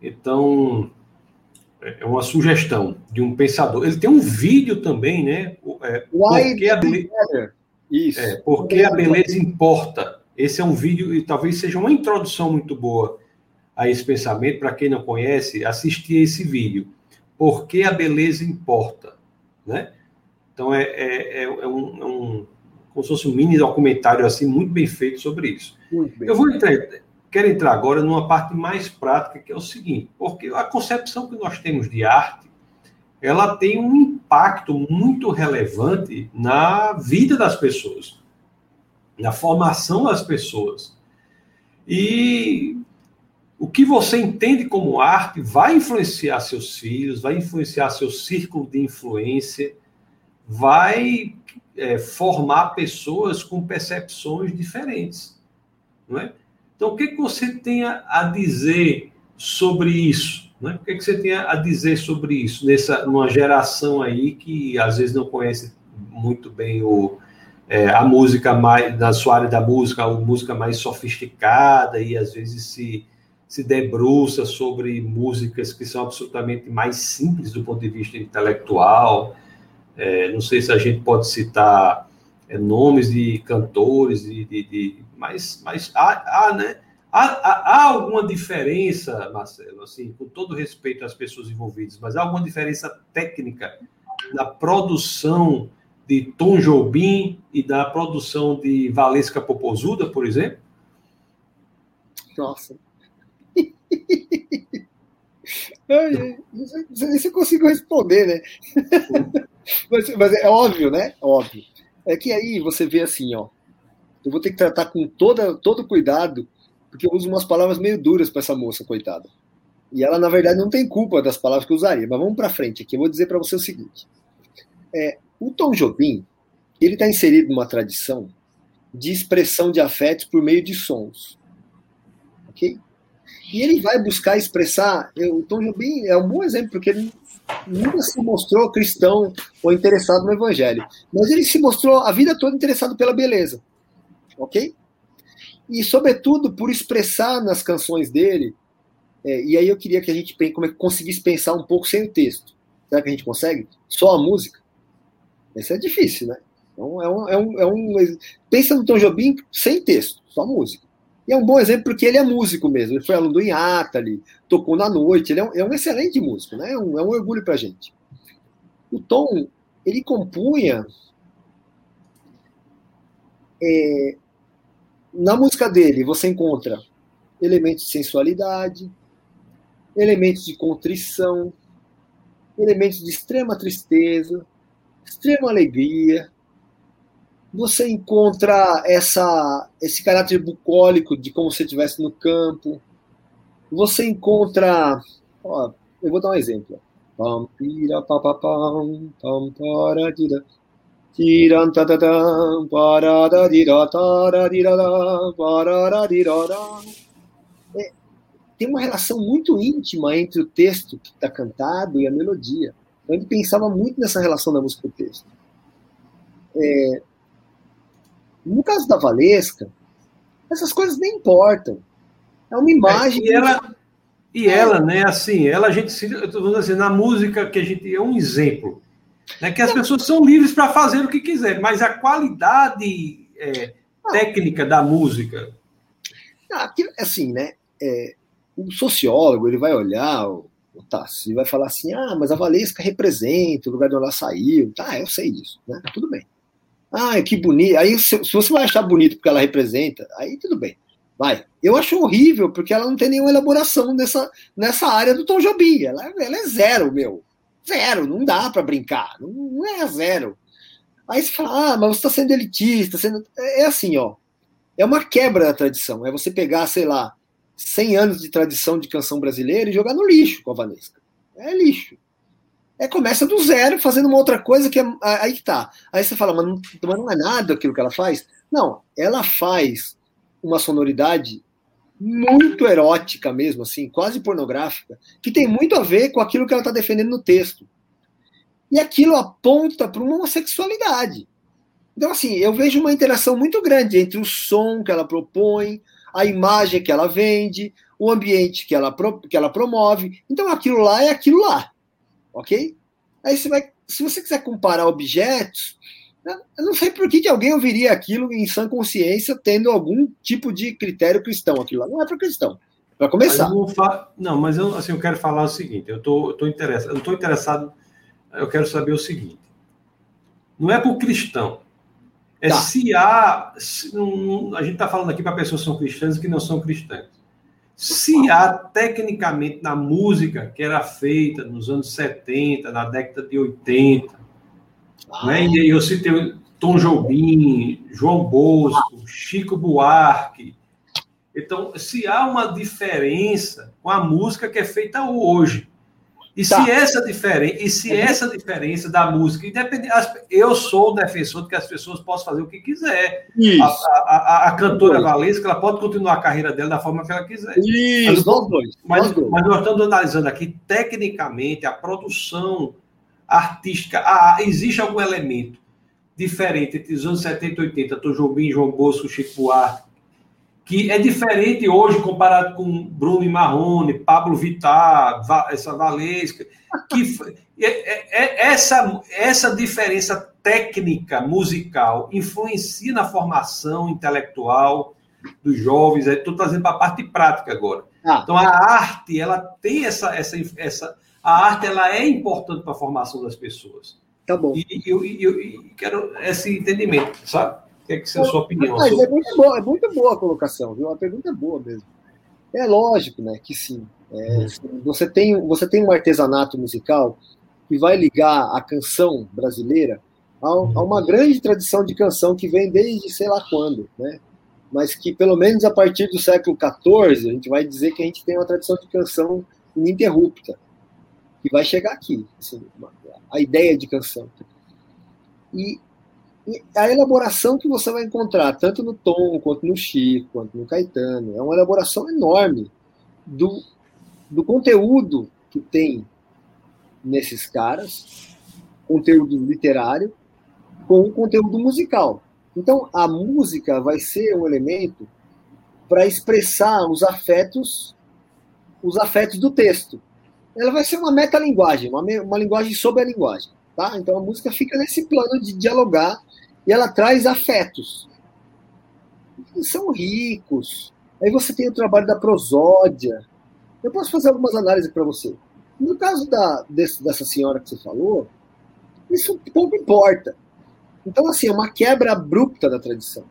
então, é uma sugestão de um pensador. Ele tem um vídeo também, né? É, porque a beleza, Isso. É, porque a beleza importa. Esse é um vídeo e talvez seja uma introdução muito boa a esse pensamento. Para quem não conhece, assistir esse vídeo. Porque a beleza importa, né? Então é, é, é, é um, é um como se fosse um mini documentário assim muito bem feito sobre isso. Eu vou entrar, quero entrar agora numa parte mais prática que é o seguinte, porque a concepção que nós temos de arte, ela tem um impacto muito relevante na vida das pessoas, na formação das pessoas. E o que você entende como arte vai influenciar seus filhos, vai influenciar seu círculo de influência, vai é, formar pessoas com percepções diferentes, não é? Então, o que, que você tem a dizer sobre isso? Né? O que, que você tem a dizer sobre isso nessa numa geração aí que às vezes não conhece muito bem o, é, a música mais na sua área da música, a música mais sofisticada e às vezes se se debruça sobre músicas que são absolutamente mais simples do ponto de vista intelectual. É, não sei se a gente pode citar é, nomes de cantores, de, de, de mas, mas há, há né? Há, há, há, alguma diferença, Marcelo, assim, com todo respeito às pessoas envolvidas, mas há alguma diferença técnica na produção de Tom Jobim e da produção de Valesca Popozuda, por exemplo? Nossa. não sei nem se eu consigo responder, né? mas, mas, é óbvio, né? Óbvio. É que aí você vê assim, ó. Eu vou ter que tratar com toda, todo cuidado, porque eu uso umas palavras meio duras para essa moça, coitada. E ela, na verdade, não tem culpa das palavras que eu usaria. Mas vamos para frente aqui. Eu vou dizer para você o seguinte: é, o Tom Jobim ele está inserido numa tradição de expressão de afetos por meio de sons, ok? E ele vai buscar expressar. O Tom Jobim é um bom exemplo porque ele nunca se mostrou cristão ou interessado no evangelho, mas ele se mostrou a vida toda interessado pela beleza ok? E, sobretudo, por expressar nas canções dele, é, e aí eu queria que a gente como é, conseguisse pensar um pouco sem o texto. Será que a gente consegue? Só a música? Isso é difícil, né? Então, é um, é um, é um, pensa no Tom Jobim sem texto, só música. E é um bom exemplo porque ele é músico mesmo. Ele foi aluno do Inhatali, tocou na noite. Ele é um, é um excelente músico, né? É um, é um orgulho para a gente. O Tom, ele compunha é, na música dele você encontra elementos de sensualidade, elementos de contrição, elementos de extrema tristeza, extrema alegria. Você encontra essa, esse caráter bucólico de como se estivesse no campo. Você encontra. Ó, eu vou dar um exemplo. É, tem uma relação muito íntima entre o texto que está cantado e a melodia. Então, ele pensava muito nessa relação da música com o texto. É, no caso da Valesca, essas coisas nem importam. É uma imagem. É, e ela, e ela, né, assim, ela a gente se, eu tô assim, na música que a gente é um exemplo. Né, que as pessoas são livres para fazer o que quiserem, mas a qualidade é, técnica da música. assim, né? É, o sociólogo ele vai olhar o, o Tassi e vai falar assim: ah, mas a Valesca representa o lugar de onde ela saiu. Tá, eu sei disso, né? Tudo bem. Ah, que bonito. Aí, se, se você vai achar bonito porque ela representa, aí tudo bem. Vai. Eu acho horrível porque ela não tem nenhuma elaboração nessa, nessa área do Tom Jobim. Ela, ela é zero, meu. Zero, não dá para brincar, não, não, é zero. Aí você fala, ah, mas você está sendo elitista, sendo... É, é assim, ó, é uma quebra da tradição, é você pegar, sei lá, 100 anos de tradição de canção brasileira e jogar no lixo com a Vanesca. É lixo. É, começa do zero, fazendo uma outra coisa que é, aí que tá. Aí você fala, mas não, mas não é nada aquilo que ela faz? Não, ela faz uma sonoridade muito erótica mesmo, assim, quase pornográfica, que tem muito a ver com aquilo que ela está defendendo no texto. E aquilo aponta para uma homossexualidade. Então, assim, eu vejo uma interação muito grande entre o som que ela propõe, a imagem que ela vende, o ambiente que ela, que ela promove. Então, aquilo lá é aquilo lá. Ok? Aí você vai, se você quiser comparar objetos, eu não sei por que, que alguém ouviria aquilo em sã consciência, tendo algum tipo de critério cristão. Aquilo lá não é para cristão. Para começar. Não, fa... não, mas eu, assim, eu quero falar o seguinte: eu tô, tô interessado, eu estou interessado, eu quero saber o seguinte. Não é para o cristão. É tá. se há. Se, a gente está falando aqui para pessoas que são cristãs e que não são cristãs. Se há, tecnicamente, na música que era feita nos anos 70, na década de 80, ah. né? e eu citei Tom Jobim, João Bosco, Chico Buarque. Então, se há uma diferença com a música que é feita hoje, e tá. se essa diferença, e se essa diferença da música, independente, eu sou o defensor de que as pessoas possam fazer o que quiser. A, a, a, a, cantora Valesca, ela pode continuar a carreira dela da forma que ela quiser. Isso, mas, nós dois. Mas, nós, dois. mas nós estamos analisando aqui, tecnicamente, a produção artística. Ah, existe algum elemento diferente entre os anos 70 e 80, Tom Jobim, João Bosco, Chico Buarque, que é diferente hoje comparado com Bruno e Marrone, Pablo Vittar, essa Valesca, que é, é, é, essa, essa diferença técnica musical influencia na formação intelectual dos jovens. Estou trazendo para a parte prática agora. Ah. Então a arte ela tem essa, essa, essa a arte ela é importante para a formação das pessoas. Tá bom. E eu, eu, eu quero esse entendimento, sabe? Que é, que é a sua opinião? Mas é muito boa, é muito boa a colocação, viu? A pergunta é boa mesmo. É lógico, né, que sim. É, você, tem, você tem um artesanato musical que vai ligar a canção brasileira a, a, uma grande tradição de canção que vem desde sei lá quando, né? Mas que pelo menos a partir do século XIV a gente vai dizer que a gente tem uma tradição de canção ininterrupta que vai chegar aqui, assim, a ideia de canção. E a elaboração que você vai encontrar, tanto no Tom, quanto no Chico, quanto no Caetano, é uma elaboração enorme do, do conteúdo que tem nesses caras, conteúdo literário, com o conteúdo musical. Então, a música vai ser um elemento para expressar os afetos, os afetos do texto. Ela vai ser uma metalinguagem, uma, uma linguagem sobre a linguagem. Tá? Então, a música fica nesse plano de dialogar e ela traz afetos. E são ricos. Aí você tem o trabalho da prosódia. Eu posso fazer algumas análises para você. No caso da, desse, dessa senhora que você falou, isso pouco importa. Então, assim, é uma quebra abrupta da tradição.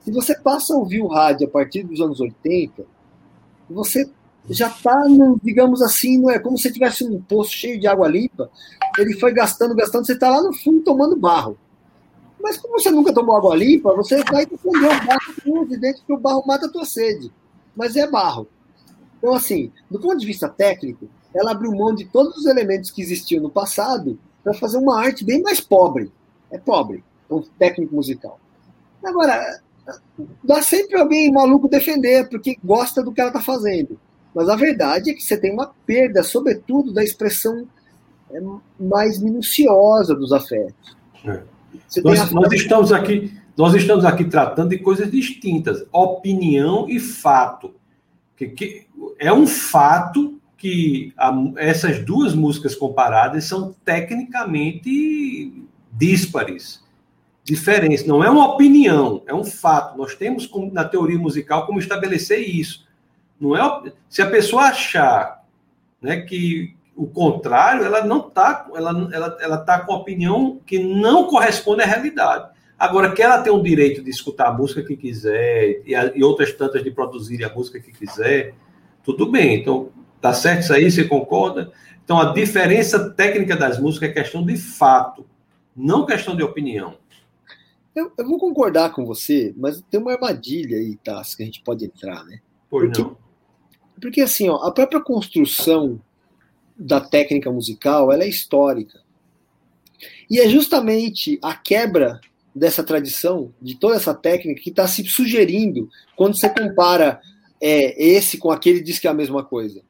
Se você passa a ouvir o rádio a partir dos anos 80, você já está, digamos assim, não é como se tivesse um poço cheio de água limpa, ele foi gastando, gastando, você está lá no fundo tomando barro. Mas como você nunca tomou água limpa, você vai defender o barro com evidente que o barro mata a tua sede. Mas é barro. Então, assim, do ponto de vista técnico, ela abriu mão de todos os elementos que existiam no passado para fazer uma arte bem mais pobre. É pobre, um técnico musical. Agora, dá sempre alguém maluco defender, porque gosta do que ela está fazendo. Mas a verdade é que você tem uma perda, sobretudo, da expressão é, mais minuciosa dos afetos. É. Nós, nós, estamos aqui, nós estamos aqui tratando de coisas distintas, opinião e fato. Que, que é um fato que a, essas duas músicas comparadas são tecnicamente díspares, diferentes. Não é uma opinião, é um fato. Nós temos como, na teoria musical como estabelecer isso. Não é se a pessoa achar, né, que o contrário, ela não está, ela, ela, ela tá com opinião que não corresponde à realidade. Agora, que ela tem o direito de escutar a música que quiser e, a, e outras tantas de produzir a música que quiser, tudo bem. Então, tá certo isso aí? Você concorda? Então, a diferença técnica das músicas é questão de fato, não questão de opinião. Eu, eu vou concordar com você, mas tem uma armadilha aí, tá? Que a gente pode entrar, né? Pois porque, não. Porque, assim, ó, a própria construção da técnica musical ela é histórica. E é justamente a quebra dessa tradição, de toda essa técnica, que está se sugerindo quando você compara é, esse com aquele diz que é a mesma coisa.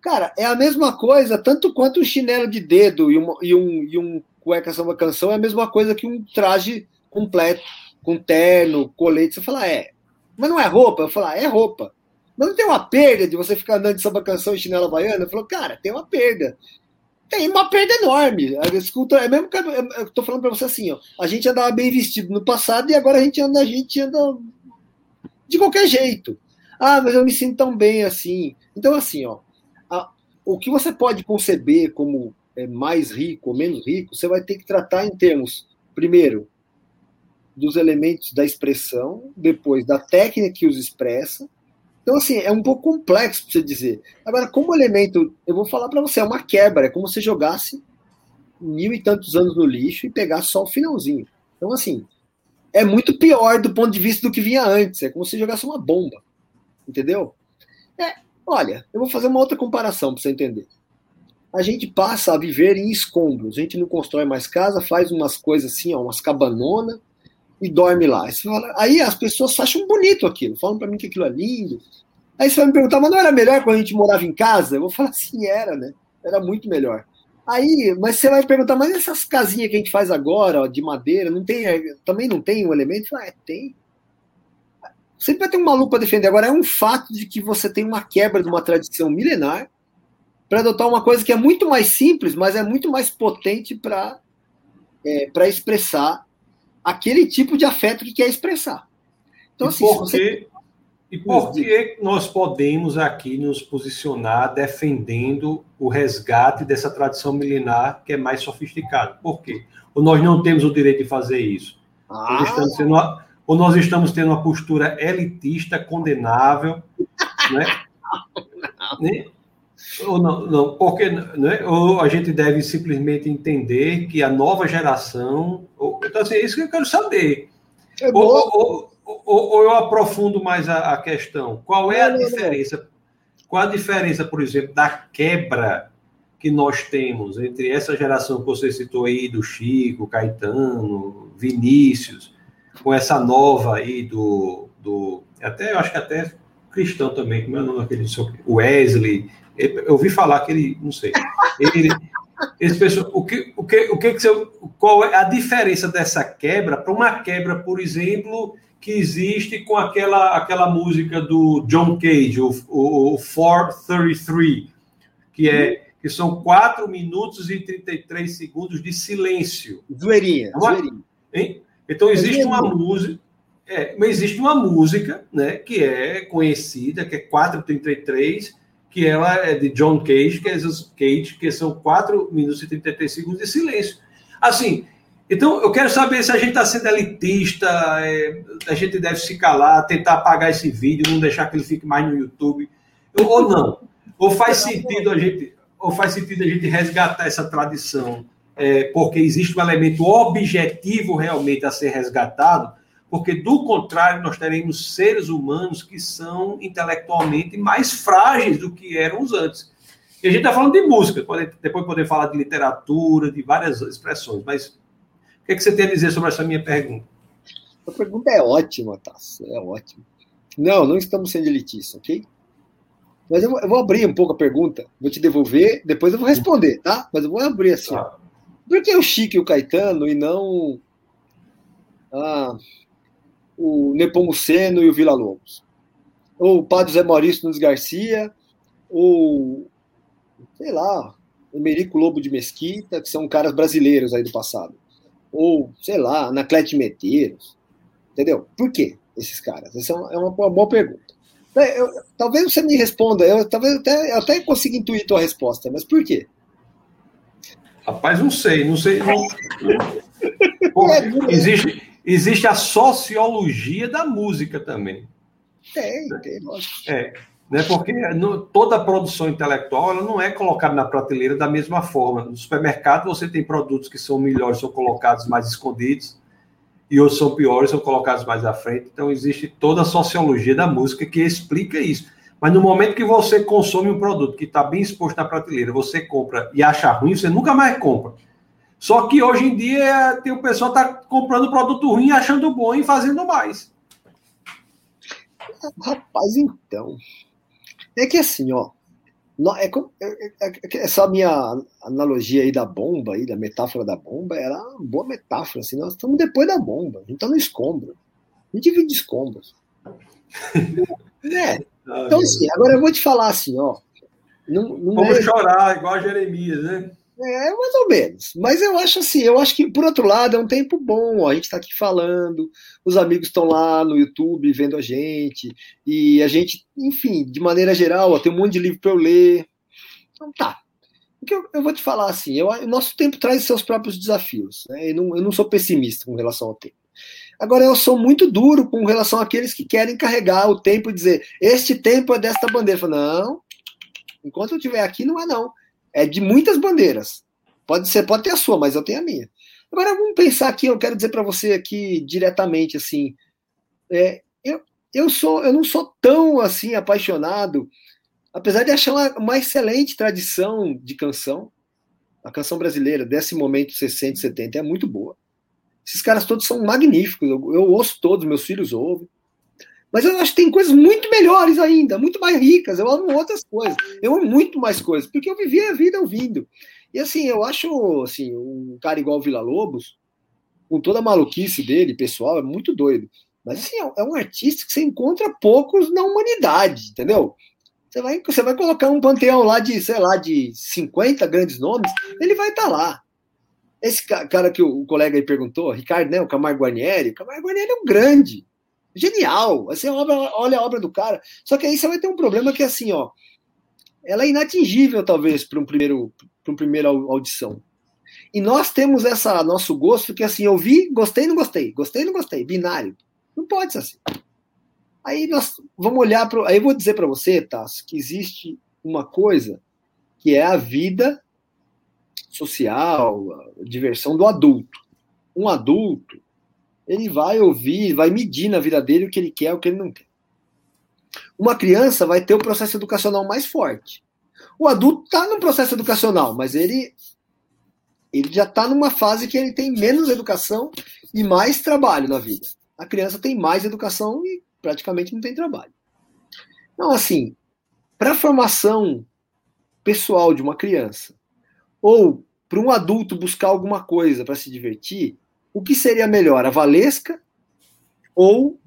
Cara, é a mesma coisa, tanto quanto um chinelo de dedo e, uma, e um, e um cueca samba canção é a mesma coisa que um traje completo, com terno, colete. Você fala, é. Mas não é roupa? Eu falo, ah, é roupa. Mas não tem uma perda de você ficar andando de samba canção e chinela baiana? Falou, cara, tem uma perda. tem uma perda enorme. Escuta, é mesmo que eu tô falando para você assim, ó, a gente andava bem vestido no passado e agora a gente anda, a gente anda de qualquer jeito. Ah, mas eu me sinto tão bem assim. Então, assim, ó, a, o que você pode conceber como é, mais rico ou menos rico, você vai ter que tratar em termos, primeiro, dos elementos da expressão, depois da técnica que os expressa. Então, assim, é um pouco complexo para você dizer. Agora, como elemento, eu vou falar para você, é uma quebra, é como se jogasse mil e tantos anos no lixo e pegasse só o finalzinho. Então, assim, é muito pior do ponto de vista do que vinha antes. É como se jogasse uma bomba. Entendeu? É, olha, eu vou fazer uma outra comparação para você entender. A gente passa a viver em escombros. A gente não constrói mais casa, faz umas coisas assim, ó, umas cabanonas e dorme lá. Aí as pessoas acham bonito aquilo, falam para mim que aquilo é lindo. Aí você vai me perguntar, mas não era melhor quando a gente morava em casa? Eu vou falar assim, era, né? Era muito melhor. Aí, mas você vai perguntar, mas essas casinhas que a gente faz agora, ó, de madeira, não tem, também não tem um elemento? Ah, é, tem. Sempre vai ter um maluco para defender. Agora, é um fato de que você tem uma quebra de uma tradição milenar para adotar uma coisa que é muito mais simples, mas é muito mais potente para é, expressar aquele tipo de afeto que quer expressar. Então, e assim, por você... E por que nós podemos aqui nos posicionar defendendo o resgate dessa tradição milenar que é mais sofisticada? Por quê? Ou nós não temos o direito de fazer isso? Ah. Nós estamos sendo ou nós estamos tendo uma postura elitista, condenável, né? né? Ou não, não, porque né? ou a gente deve simplesmente entender que a nova geração. Ou, então, assim, é isso que eu quero saber. É ou, ou, ou, eu aprofundo mais a, a questão. Qual é a não, diferença? Não. Qual a diferença, por exemplo, da quebra que nós temos entre essa geração que você citou aí, do Chico, Caetano, Vinícius, com essa nova aí do, do até eu acho que até cristão também, como é o nome daquele Wesley, eu ouvi falar que ele, não sei, ele, esse pessoal, o que, o que, o que, que você, qual é a diferença dessa quebra para uma quebra, por exemplo, que existe com aquela, aquela música do John Cage, o, o, o 433, que é que são 4 minutos e 33 segundos de silêncio. Zoeirinha, uma, zoeirinha. Então existe uma música, é, mas existe uma música, né, que é conhecida, que é 433, que ela é de John Cage, que é Cage, que são 4 minutos e 33 segundos de silêncio. Assim, então eu quero saber se a gente está sendo elitista, é, a gente deve se calar, tentar apagar esse vídeo, não deixar que ele fique mais no YouTube, ou não. Ou faz sentido a gente, ou faz sentido a gente resgatar essa tradição é, porque existe um elemento objetivo realmente a ser resgatado, porque do contrário nós teremos seres humanos que são intelectualmente mais frágeis do que eram os antes. E a gente está falando de música, pode, depois poder falar de literatura, de várias expressões, mas o que, é que você tem a dizer sobre essa minha pergunta? A pergunta é ótima, Tasso, é ótima. Não, não estamos sendo elitistas, ok? Mas eu vou, eu vou, abrir um pouco a pergunta, vou te devolver, depois eu vou responder, tá? Mas eu vou abrir assim. Tá. Por que o Chico e o Caetano e não ah, o Nepomuceno e o Vila Lobos? Ou o Padre Zé Maurício Nunes Garcia, ou, sei lá, o Merico Lobo de Mesquita, que são caras brasileiros aí do passado. Ou, sei lá, Anaclete Medeiros. Entendeu? Por que esses caras? Essa é uma, é uma boa pergunta. É, eu, talvez você me responda, eu, talvez até, eu até consiga intuir tua resposta, mas por quê? Rapaz, não sei, não sei. Não... existe, existe a sociologia da música também. Tem, tem, lógico. É, né, porque no, toda a produção intelectual ela não é colocada na prateleira da mesma forma. No supermercado você tem produtos que são melhores, são colocados mais escondidos, e outros são piores, são colocados mais à frente. Então existe toda a sociologia da música que explica isso. Mas no momento que você consome um produto que está bem exposto na prateleira, você compra e acha ruim, você nunca mais compra. Só que hoje em dia tem o pessoal tá comprando produto ruim, achando bom e fazendo mais. Rapaz, então. É que assim, ó. É, é, é, essa minha analogia aí da bomba, aí, da metáfora da bomba, era uma boa metáfora. Assim, nós estamos depois da bomba, a gente está no escombro. A gente vive de escombros. é. Então, assim, agora eu vou te falar assim, ó. Não, não Vamos é... chorar, igual a Jeremias, né? É, mais ou menos. Mas eu acho assim, eu acho que, por outro lado, é um tempo bom. Ó, a gente está aqui falando, os amigos estão lá no YouTube vendo a gente, e a gente, enfim, de maneira geral, ó, tem um monte de livro para eu ler. Então tá. O que eu, eu, vou te falar assim, eu, o nosso tempo traz seus próprios desafios. Né? Eu, não, eu não sou pessimista com relação ao tempo. Agora, eu sou muito duro com relação àqueles que querem carregar o tempo e dizer: este tempo é desta bandeira. Eu falo, não, enquanto eu estiver aqui, não é não é de muitas bandeiras. Pode ser, pode ter a sua, mas eu tenho a minha. Agora vamos pensar aqui, eu quero dizer para você aqui diretamente assim, é, eu, eu sou, eu não sou tão assim apaixonado, apesar de achar uma, uma excelente tradição de canção, a canção brasileira desse momento 60, 70 é muito boa. Esses caras todos são magníficos, eu, eu ouço todos, meus filhos ouvem. Mas eu acho que tem coisas muito melhores ainda, muito mais ricas. Eu amo outras coisas. Eu amo muito mais coisas, porque eu vivi a vida ouvindo. E assim, eu acho assim, um cara igual o Vila Lobos, com toda a maluquice dele, pessoal, é muito doido. Mas assim, é um artista que você encontra poucos na humanidade, entendeu? Você vai, você vai colocar um panteão lá de, sei lá, de 50 grandes nomes, ele vai estar tá lá. Esse cara que o colega aí perguntou, Ricardo, né, o Camargo Guarnieri, o Camargo Guarnieri é um grande, Genial! Assim, obra, olha a obra do cara. Só que aí você vai ter um problema que, assim, ó, ela é inatingível, talvez, para um primeiro, para uma primeira audição. E nós temos essa nosso gosto que, assim, eu vi, gostei, não gostei, gostei, não gostei, binário. Não pode ser assim. Aí nós vamos olhar para. Aí eu vou dizer para você, Tasso, que existe uma coisa que é a vida social, a diversão do adulto. Um adulto, ele vai ouvir, vai medir na vida dele o que ele quer, o que ele não quer. Uma criança vai ter o processo educacional mais forte. O adulto está no processo educacional, mas ele ele já está numa fase que ele tem menos educação e mais trabalho na vida. A criança tem mais educação e praticamente não tem trabalho. Então, assim, para a formação pessoal de uma criança, ou para um adulto buscar alguma coisa para se divertir, o que seria melhor, a Valesca ou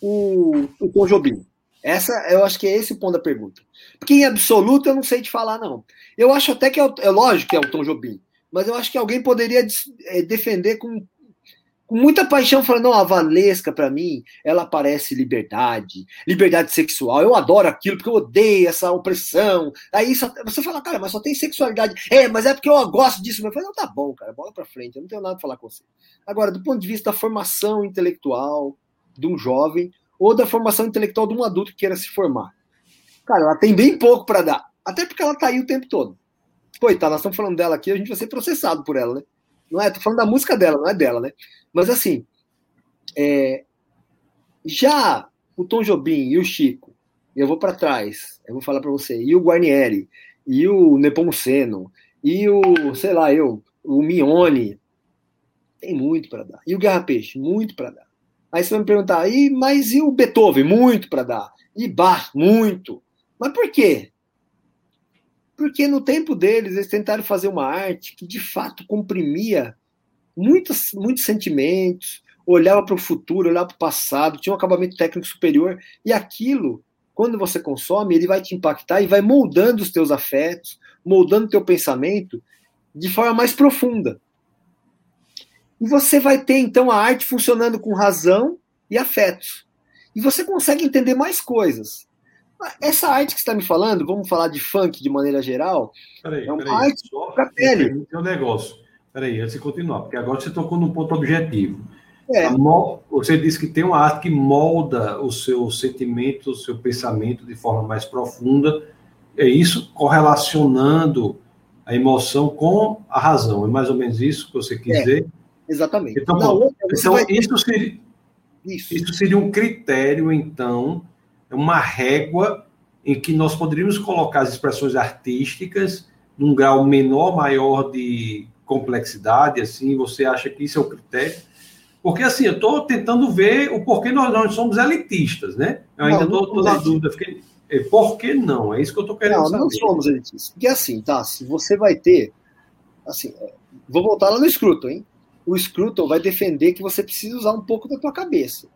o, o Tom Jobim? Essa, eu acho que é esse o ponto da pergunta. Porque em absoluto eu não sei te falar, não. Eu acho até que é, é lógico que é o Tom Jobim, mas eu acho que alguém poderia é, defender com com muita paixão, falando, não, a Valesca, para mim, ela parece liberdade, liberdade sexual. Eu adoro aquilo, porque eu odeio essa opressão. Aí só, você fala, cara, mas só tem sexualidade. É, mas é porque eu gosto disso. Eu falo, não, tá bom, cara, bola pra frente, eu não tenho nada pra falar com você. Agora, do ponto de vista da formação intelectual de um jovem, ou da formação intelectual de um adulto que queira se formar. Cara, ela tem bem pouco para dar. Até porque ela tá aí o tempo todo. Coitada, nós estamos falando dela aqui, a gente vai ser processado por ela, né? Não é? Tô falando da música dela, não é dela, né? Mas assim, é, já o Tom Jobim e o Chico, eu vou para trás, eu vou falar para você, e o Guarnieri, e o Nepomuceno, e o, sei lá, eu, o Mione, tem muito para dar. E o Guerra Peixe, muito para dar. Aí você vai me perguntar, e, mas e o Beethoven? Muito para dar. E Bach, muito. Mas por quê? Porque no tempo deles, eles tentaram fazer uma arte que de fato comprimia muitos, muitos sentimentos, olhava para o futuro, olhava para o passado, tinha um acabamento técnico superior, e aquilo, quando você consome, ele vai te impactar e vai moldando os teus afetos, moldando o teu pensamento de forma mais profunda. E você vai ter, então, a arte funcionando com razão e afetos. E você consegue entender mais coisas. Essa arte que você está me falando, vamos falar de funk de maneira geral, peraí, é uma peraí, arte para pele. Tem um negócio. Peraí, antes de continuar, porque agora você tocou num ponto objetivo. É. Você disse que tem uma arte que molda o seu sentimento, o seu pensamento de forma mais profunda. É isso correlacionando a emoção com a razão. É mais ou menos isso que você quis é, dizer? Exatamente. Então, outra, então vai... isso, seria, isso. isso seria um critério, então, é uma régua em que nós poderíamos colocar as expressões artísticas num grau menor, maior de complexidade, assim, você acha que isso é o critério? Porque, assim, eu estou tentando ver o porquê nós não somos elitistas, né? Eu ainda estou na dúvida. Fiquei, é, por que não? É isso que eu estou querendo não, saber. Não, não somos elitistas. Porque, assim, tá, se você vai ter, assim, é, vou voltar lá no Scruton, hein? O Scruton vai defender que você precisa usar um pouco da tua cabeça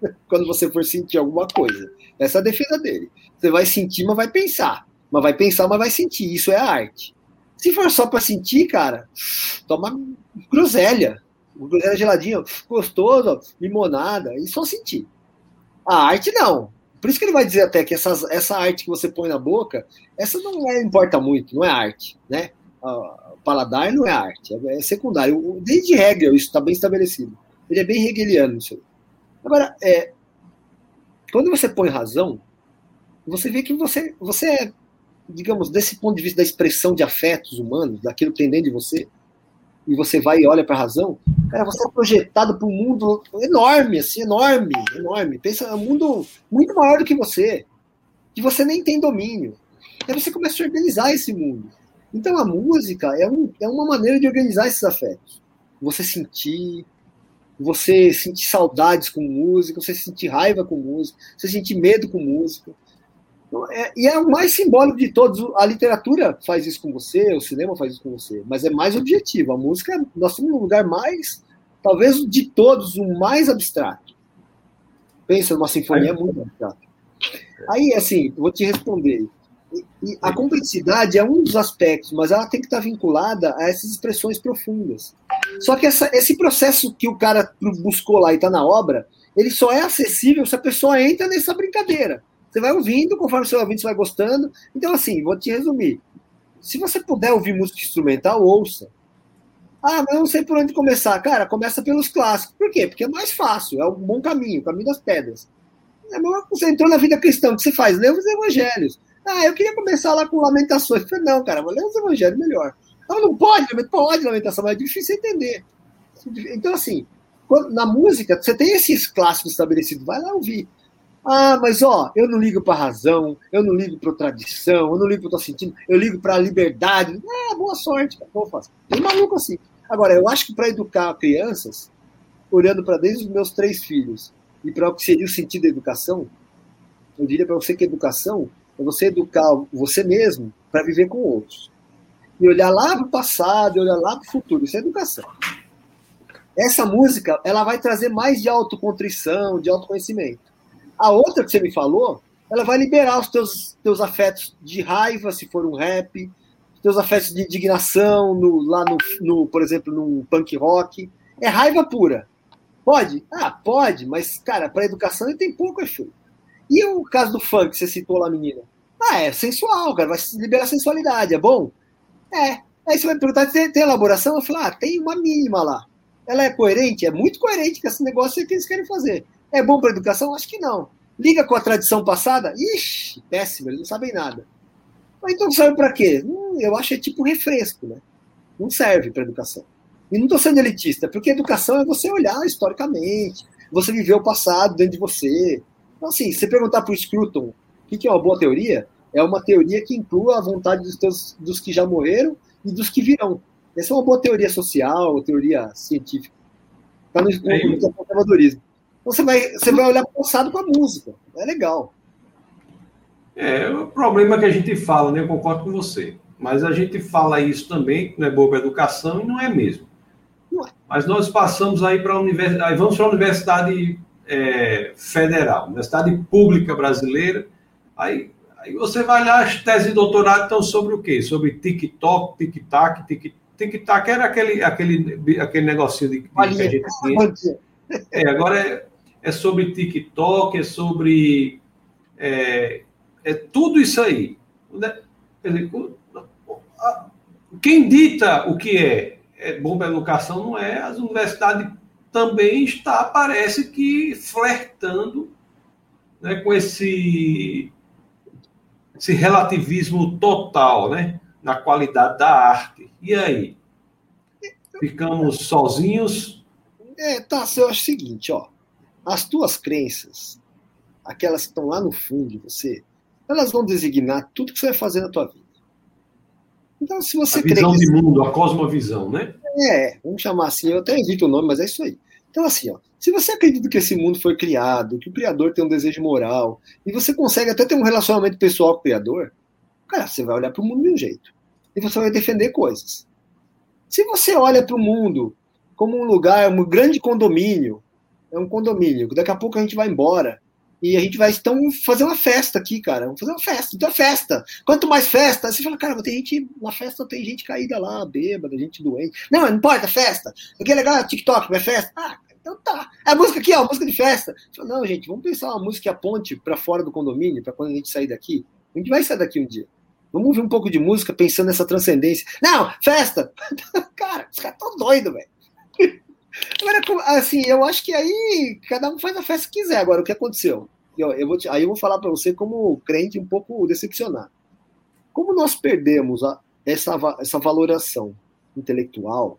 quando você for sentir alguma coisa. Essa é a defesa dele. Você vai sentir, mas vai pensar. Mas vai pensar, mas vai sentir. Isso é a arte. Se for só para sentir, cara, toma groselha. Groselha geladinha, gostoso, limonada, e só sentir. A arte não. Por isso que ele vai dizer até que essas, essa arte que você põe na boca, essa não é, importa muito, não é arte, né? O paladar não é arte, é, é secundário. Desde Hegel, isso está bem estabelecido. Ele é bem hegeliano isso aí. Agora, é, quando você põe razão, você vê que você, você é, digamos, desse ponto de vista da expressão de afetos humanos, daquilo que tem dentro de você, e você vai e olha para a razão, cara, você é projetado para um mundo enorme, assim, enorme, enorme. Pensa, é um mundo muito maior do que você, que você nem tem domínio. Aí você começa a organizar esse mundo. Então a música é, um, é uma maneira de organizar esses afetos. Você sentir, você sentir saudades com música, você sentir raiva com música, você sentir medo com música. É, e é o mais simbólico de todos. A literatura faz isso com você, o cinema faz isso com você, mas é mais objetivo. A música, nós estamos no lugar mais, talvez de todos, o mais abstrato. Pensa numa sinfonia, é muito abstrato. Aí, assim, vou te responder. E a complexidade é um dos aspectos, mas ela tem que estar vinculada a essas expressões profundas. Só que essa, esse processo que o cara buscou lá e está na obra, ele só é acessível se a pessoa entra nessa brincadeira. Você vai ouvindo, conforme você vai ouvindo, você vai gostando. Então, assim, vou te resumir. Se você puder ouvir música instrumental, ouça. Ah, mas eu não sei por onde começar. Cara, começa pelos clássicos. Por quê? Porque é mais fácil, é um bom caminho, o caminho das pedras. É você entrou na vida cristã, o que você faz? Lê os evangelhos. Ah, eu queria começar lá com lamentações. Eu falei, não, cara, vou ler os evangelhos melhor. Não, não pode, pode lamentação, mas é difícil entender. Então, assim, na música, você tem esses clássicos estabelecidos, vai lá ouvir. Ah, mas ó, eu não ligo para razão, eu não ligo para tradição, eu não ligo para tô sentindo, eu ligo para liberdade. Ah, boa sorte, eu faço? Tem maluco assim. Agora, eu acho que para educar crianças, olhando para desde os meus três filhos e para o que seria o sentido da educação, eu diria para você que educação é você educar você mesmo para viver com outros. E olhar lá para o passado, e olhar lá para o futuro. Isso é educação. Essa música, ela vai trazer mais de autocontrição, de autoconhecimento. A outra que você me falou, ela vai liberar os teus, teus afetos de raiva, se for um rap, teus afetos de indignação, no, lá no, no, por exemplo, num punk rock. É raiva pura. Pode? Ah, pode, mas, cara, para educação ele tem pouco efeito. E o caso do funk, que você citou lá, menina? Ah, é sensual, cara, vai liberar sensualidade, é bom? É. Aí você vai me perguntar, tem, tem elaboração? Eu falo, ah, tem uma mínima lá. Ela é coerente? É muito coerente com esse negócio que eles querem fazer. É bom para a educação? Acho que não. Liga com a tradição passada? Ixi, péssimo, eles não sabem nada. Mas então serve para quê? Hum, eu acho que é tipo refresco, né? Não serve para educação. E não estou sendo elitista, porque educação é você olhar historicamente, você viver o passado dentro de você. Então, assim, se você perguntar para o Scruton o que é uma boa teoria, é uma teoria que inclua a vontade dos, teus, dos que já morreram e dos que virão. Essa é uma boa teoria social, teoria científica. Está no, no, no conservadorismo. Você vai, você vai olhar para o passado com a música. É legal. É, o problema que a gente fala, né? Eu concordo com você. Mas a gente fala isso também, não é boa para a educação, e não é mesmo. Não é. Mas nós passamos aí para a universidade, vamos para a Universidade é, Federal, Universidade Pública Brasileira. Aí, aí você vai lá, as teses de doutorado estão sobre o quê? Sobre TikTok, tic-tac, tic-tac era aquele, aquele, aquele negocinho de, de que a gente tinha. É, agora é, é sobre TikTok, é sobre. É, é tudo isso aí. Né? Dizer, quem dita o que é, é bom para a educação não é, as universidades também está, parece que, flertando né, com esse, esse relativismo total né, na qualidade da arte. E aí? Ficamos sozinhos? É, tá, eu acho o seguinte, ó. As tuas crenças, aquelas que estão lá no fundo de você, elas vão designar tudo que você vai fazer na tua vida. Então, se você a visão de mundo, a cosmovisão, né? É, vamos chamar assim, eu até evito o nome, mas é isso aí. Então, assim, ó, se você acredita que esse mundo foi criado, que o Criador tem um desejo moral, e você consegue até ter um relacionamento pessoal com o Criador, cara, você vai olhar para o mundo de um jeito. E você vai defender coisas. Se você olha para o mundo como um lugar, um grande condomínio, é um condomínio, daqui a pouco a gente vai embora. E a gente vai então fazer uma festa aqui, cara. Vamos fazer uma festa, então é festa. Quanto mais festa, você fala, cara, tem gente. Na festa tem gente caída lá, bêbada, gente doente. Não, não importa, festa. O que é legal é TikTok, é festa. Ah, então tá. É a música aqui, ó, música de festa. Falo, não, gente, vamos pensar uma música que aponte para fora do condomínio, para quando a gente sair daqui. A gente vai sair daqui um dia. Vamos ouvir um pouco de música pensando nessa transcendência. Não, festa! cara, os caras estão doidos, velho. Agora, assim, eu acho que aí cada um faz a festa que quiser. Agora, o que aconteceu? Eu, eu vou te, aí eu vou falar para você como crente um pouco decepcionado. Como nós perdemos a, essa, essa valoração intelectual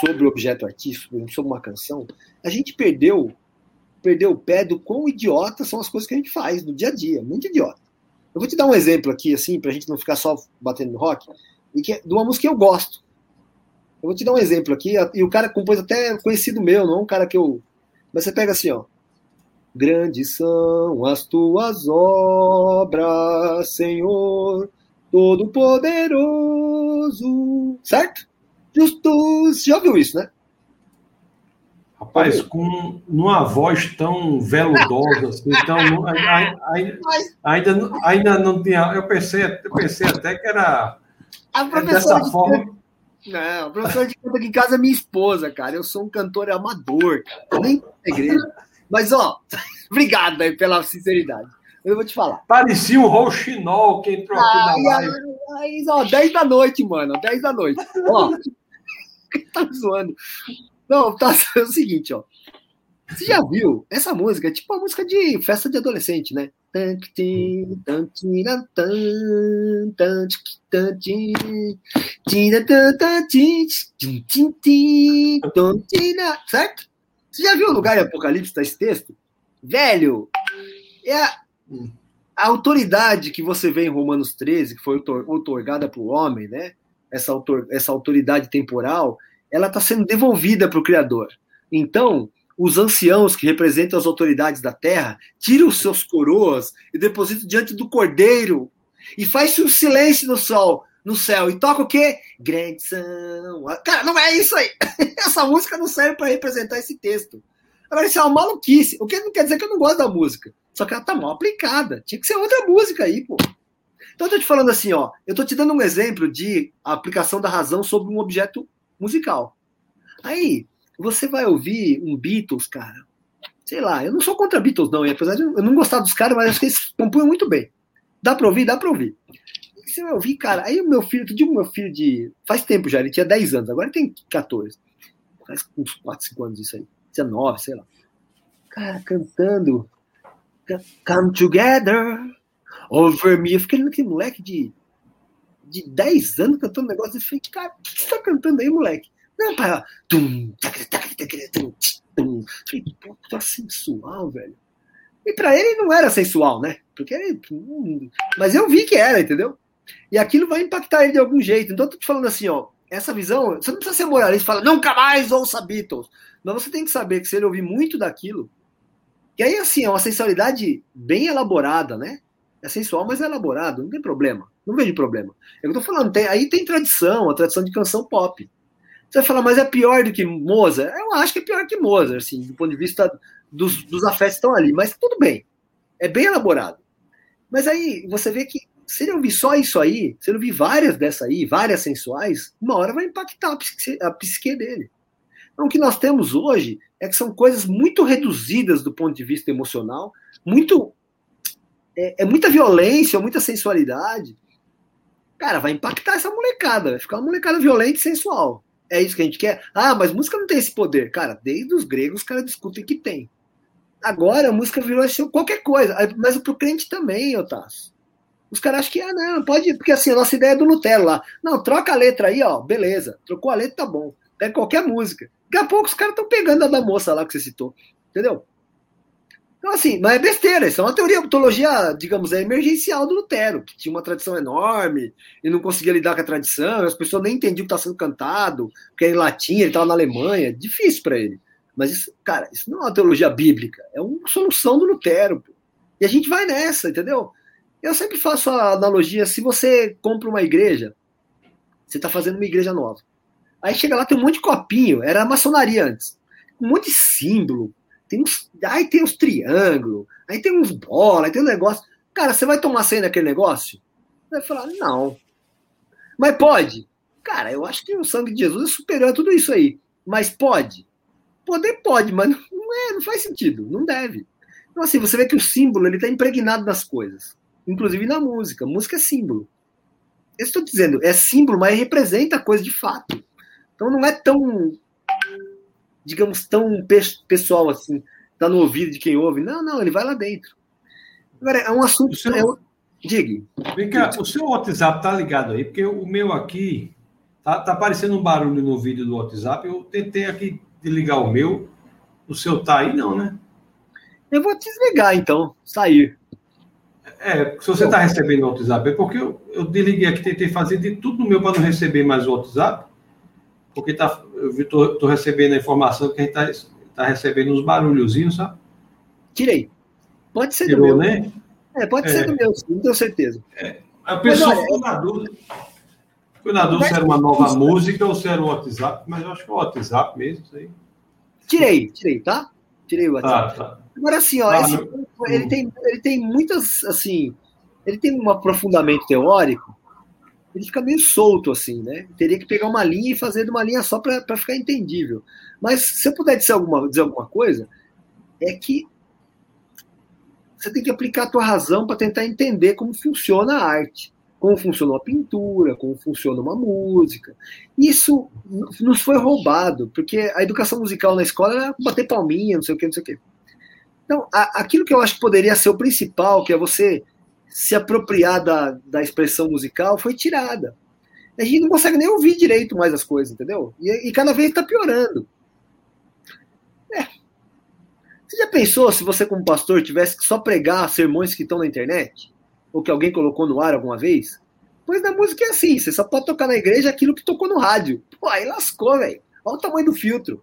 sobre o objeto artístico, sobre uma canção, a gente perdeu perdeu o pé do quão idiota são as coisas que a gente faz no dia a dia, muito idiota. Eu vou te dar um exemplo aqui, assim, pra gente não ficar só batendo no rock, e que é de uma música que eu gosto. Eu vou te dar um exemplo aqui, e o cara compôs até conhecido meu, não é um cara que eu. Mas você pega assim, ó. Grandes são as tuas obras, Senhor, Todo-Poderoso. Certo? Justus. Já ouviu isso, né? Rapaz, com numa voz tão veludosa, assim, então, ainda, ainda, ainda não tinha. Eu pensei, eu pensei até que era. A professora dessa forma. Não, a professora de canto aqui em casa é minha esposa, cara. Eu sou um cantor amador, cara. nem igreja. Mas, ó, obrigado aí pela sinceridade. Eu vou te falar. Parecia um rouxinol que entrou aqui na live. Aí, ó, 10 da noite, mano. 10 da noite. Ó, tá zoando. Não, tá é o seguinte, ó. Você já viu? Essa música é tipo uma música de festa de adolescente, né? Certo? Você já viu o lugar em Apocalipse tá esse texto? Velho, é a, a, autoridade que você vê em Romanos 13, que foi otorgada para o homem, né? Essa, autor, essa autoridade temporal, ela está sendo devolvida para o Criador. Então, os anciãos que representam as autoridades da terra tiram os seus coroas e depositam diante do Cordeiro e faz-se um silêncio no sol, no céu e toca o quê? Grande são. Cara, não é isso aí. Essa música não serve para representar esse texto. Agora, isso é uma maluquice. O que não quer dizer que eu não gosto da música. Só que ela tá mal aplicada. Tinha que ser outra música aí, pô. Então eu tô te falando assim, ó. Eu tô te dando um exemplo de aplicação da razão sobre um objeto musical. Aí, você vai ouvir um Beatles, cara. Sei lá, eu não sou contra Beatles, não. E apesar de eu não gostar dos caras, mas acho que eles compunham muito bem. Dá pra ouvir? Dá pra ouvir você vai ouvir, cara. Aí o meu filho, tu digo meu filho de. Faz tempo já, ele tinha 10 anos, agora tem 14. Faz uns 4, 5 anos isso aí. 19, sei lá. Cara, cantando. Come together over me. Eu fiquei naquele moleque de, de 10 anos cantando um negócio. Eu falei, cara, o que você tá cantando aí, moleque? Não, pai, tum, tum, tum. Falei, pô, tá sensual, velho. E pra ele não era sensual, né? Porque ele, mas eu vi que era, entendeu? E aquilo vai impactar ele de algum jeito. Então, eu tô te falando assim, ó, essa visão, você não precisa ser moralista e falar, nunca mais ouça Beatles. Mas você tem que saber que se ele ouvir muito daquilo, e aí, assim, é uma sensualidade bem elaborada, né? É sensual, mas é elaborado, não tem problema. Não vejo problema. É eu tô falando, tem, aí tem tradição, a tradição de canção pop. Você vai falar, mas é pior do que Mozart? Eu acho que é pior que Mozart, assim, do ponto de vista dos, dos afetos que estão ali. Mas tudo bem. É bem elaborado. Mas aí você vê que se ele ouvir só isso aí, se ele ouvir várias dessa aí, várias sensuais, uma hora vai impactar a psique, a psique dele. Então, o que nós temos hoje é que são coisas muito reduzidas do ponto de vista emocional, muito é, é muita violência, muita sensualidade. Cara, vai impactar essa molecada, vai ficar uma molecada violenta e sensual. É isso que a gente quer? Ah, mas música não tem esse poder. Cara, desde os gregos os caras discutem que tem. Agora a música virou qualquer coisa. Mas pro crente também, Otácio. Os caras acham que, ah, não, pode, porque assim, a nossa ideia é do Nutella lá. Não, troca a letra aí, ó, beleza. Trocou a letra, tá bom. Pega qualquer música. Daqui a pouco os caras estão pegando a da moça lá que você citou. Entendeu? Então, assim, não é besteira, isso é uma teoria, teologia, digamos, é emergencial do Lutero, que tinha uma tradição enorme e não conseguia lidar com a tradição, as pessoas nem entendiam o que estava sendo cantado, porque é em latim, ele estava na Alemanha, difícil para ele. Mas, isso, cara, isso não é uma teologia bíblica, é uma solução do Lutero. Pô. E a gente vai nessa, entendeu? Eu sempre faço a analogia: se você compra uma igreja, você está fazendo uma igreja nova. Aí chega lá, tem um monte de copinho, era maçonaria antes. Um monte de símbolo, tem uns, aí tem uns triângulos, aí tem uns bolas, aí tem um negócio. Cara, você vai tomar senha naquele negócio? Vai falar, não. Mas pode? Cara, eu acho que o sangue de Jesus é superior a tudo isso aí. Mas pode? Poder pode, mas não, é, não faz sentido, não deve. Então, assim, você vê que o símbolo ele está impregnado nas coisas, inclusive na música. Música é símbolo. Eu estou dizendo, é símbolo, mas representa a coisa de fato. Então não é tão, digamos, tão pessoal assim, tá no ouvido de quem ouve. Não, não, ele vai lá dentro. Agora, é um assunto. Seu... É Diga. Vem cá, o seu WhatsApp tá ligado aí? Porque o meu aqui tá, tá aparecendo um barulho no vídeo do WhatsApp. Eu tentei aqui desligar o meu. O seu tá aí, não, né? Eu vou desligar então, sair. É, se você está recebendo o WhatsApp, é porque eu, eu desliguei aqui, tentei fazer de tudo no meu para não receber mais o WhatsApp, porque tá, eu estou recebendo a informação que a gente está tá recebendo uns barulhozinhos, sabe? Tirei. Pode ser Tirou, do meu. né? É, pode é. ser do meu, sim, não tenho certeza. É. A pessoa mas, ficou na dúvida. Ficou na dúvida se era uma nova música ou se era o WhatsApp, mas eu acho que é o WhatsApp mesmo, isso aí. Tirei, tirei, tá? Tirei o WhatsApp. Tá, tá. Agora, assim, ó, ah, esse, ele, tem, ele tem muitas, assim, ele tem um aprofundamento teórico, ele fica meio solto, assim, né? Teria que pegar uma linha e fazer de uma linha só para ficar entendível. Mas se eu puder dizer alguma, dizer alguma coisa, é que você tem que aplicar a tua razão para tentar entender como funciona a arte, como funciona a pintura, como funciona uma música. Isso nos foi roubado, porque a educação musical na escola era bater palminha, não sei o que, não sei o que. Então, aquilo que eu acho que poderia ser o principal, que é você se apropriar da, da expressão musical, foi tirada. A gente não consegue nem ouvir direito mais as coisas, entendeu? E, e cada vez está piorando. É. Você já pensou se você, como pastor, tivesse que só pregar sermões que estão na internet? Ou que alguém colocou no ar alguma vez? Pois na música é assim, você só pode tocar na igreja aquilo que tocou no rádio. Pô, aí lascou, velho. Olha o tamanho do filtro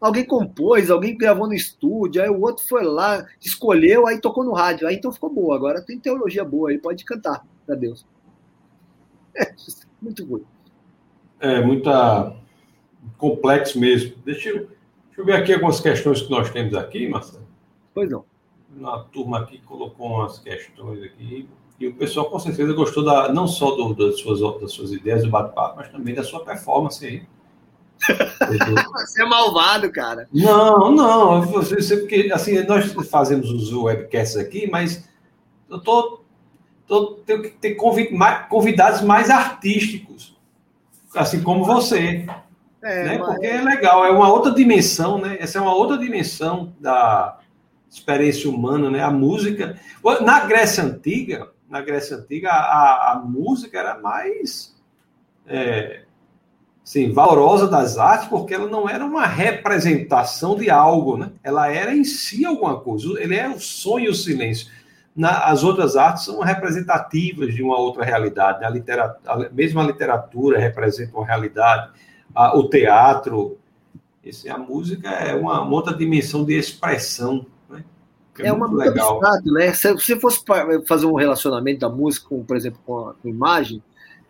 alguém compôs, alguém gravou no estúdio, aí o outro foi lá, escolheu, aí tocou no rádio. Aí então ficou boa. Agora tem teologia boa, aí pode cantar para Deus. É, muito ruim. É, muita complexo mesmo. Deixa eu, deixa eu ver aqui algumas questões que nós temos aqui, Marcelo. Pois não. Uma turma aqui colocou umas questões aqui. E o pessoal com certeza gostou da, não só do, das, suas, das suas ideias do bate-papo, mas também da sua performance aí. Você é malvado, cara. Não, não. Você, porque, assim, nós fazemos os webcasts aqui, mas eu tô, tô tenho que ter convidados mais artísticos, assim como você. É, né? Porque é legal, é uma outra dimensão, né? Essa é uma outra dimensão da experiência humana, né? A música. Na Grécia Antiga, na Grécia Antiga, a, a música era mais. É, sim, valorosa das artes, porque ela não era uma representação de algo, né? Ela era em si alguma coisa. Ele é o sonho e o silêncio. Na, as outras artes são representativas de uma outra realidade. Né? A literatura, mesmo a literatura representa uma realidade. A, o teatro, esse, a música é uma, uma outra dimensão de expressão. Né? É, é uma legal. Abstrato, né? Se você fosse fazer um relacionamento da música, com, por exemplo, com a imagem,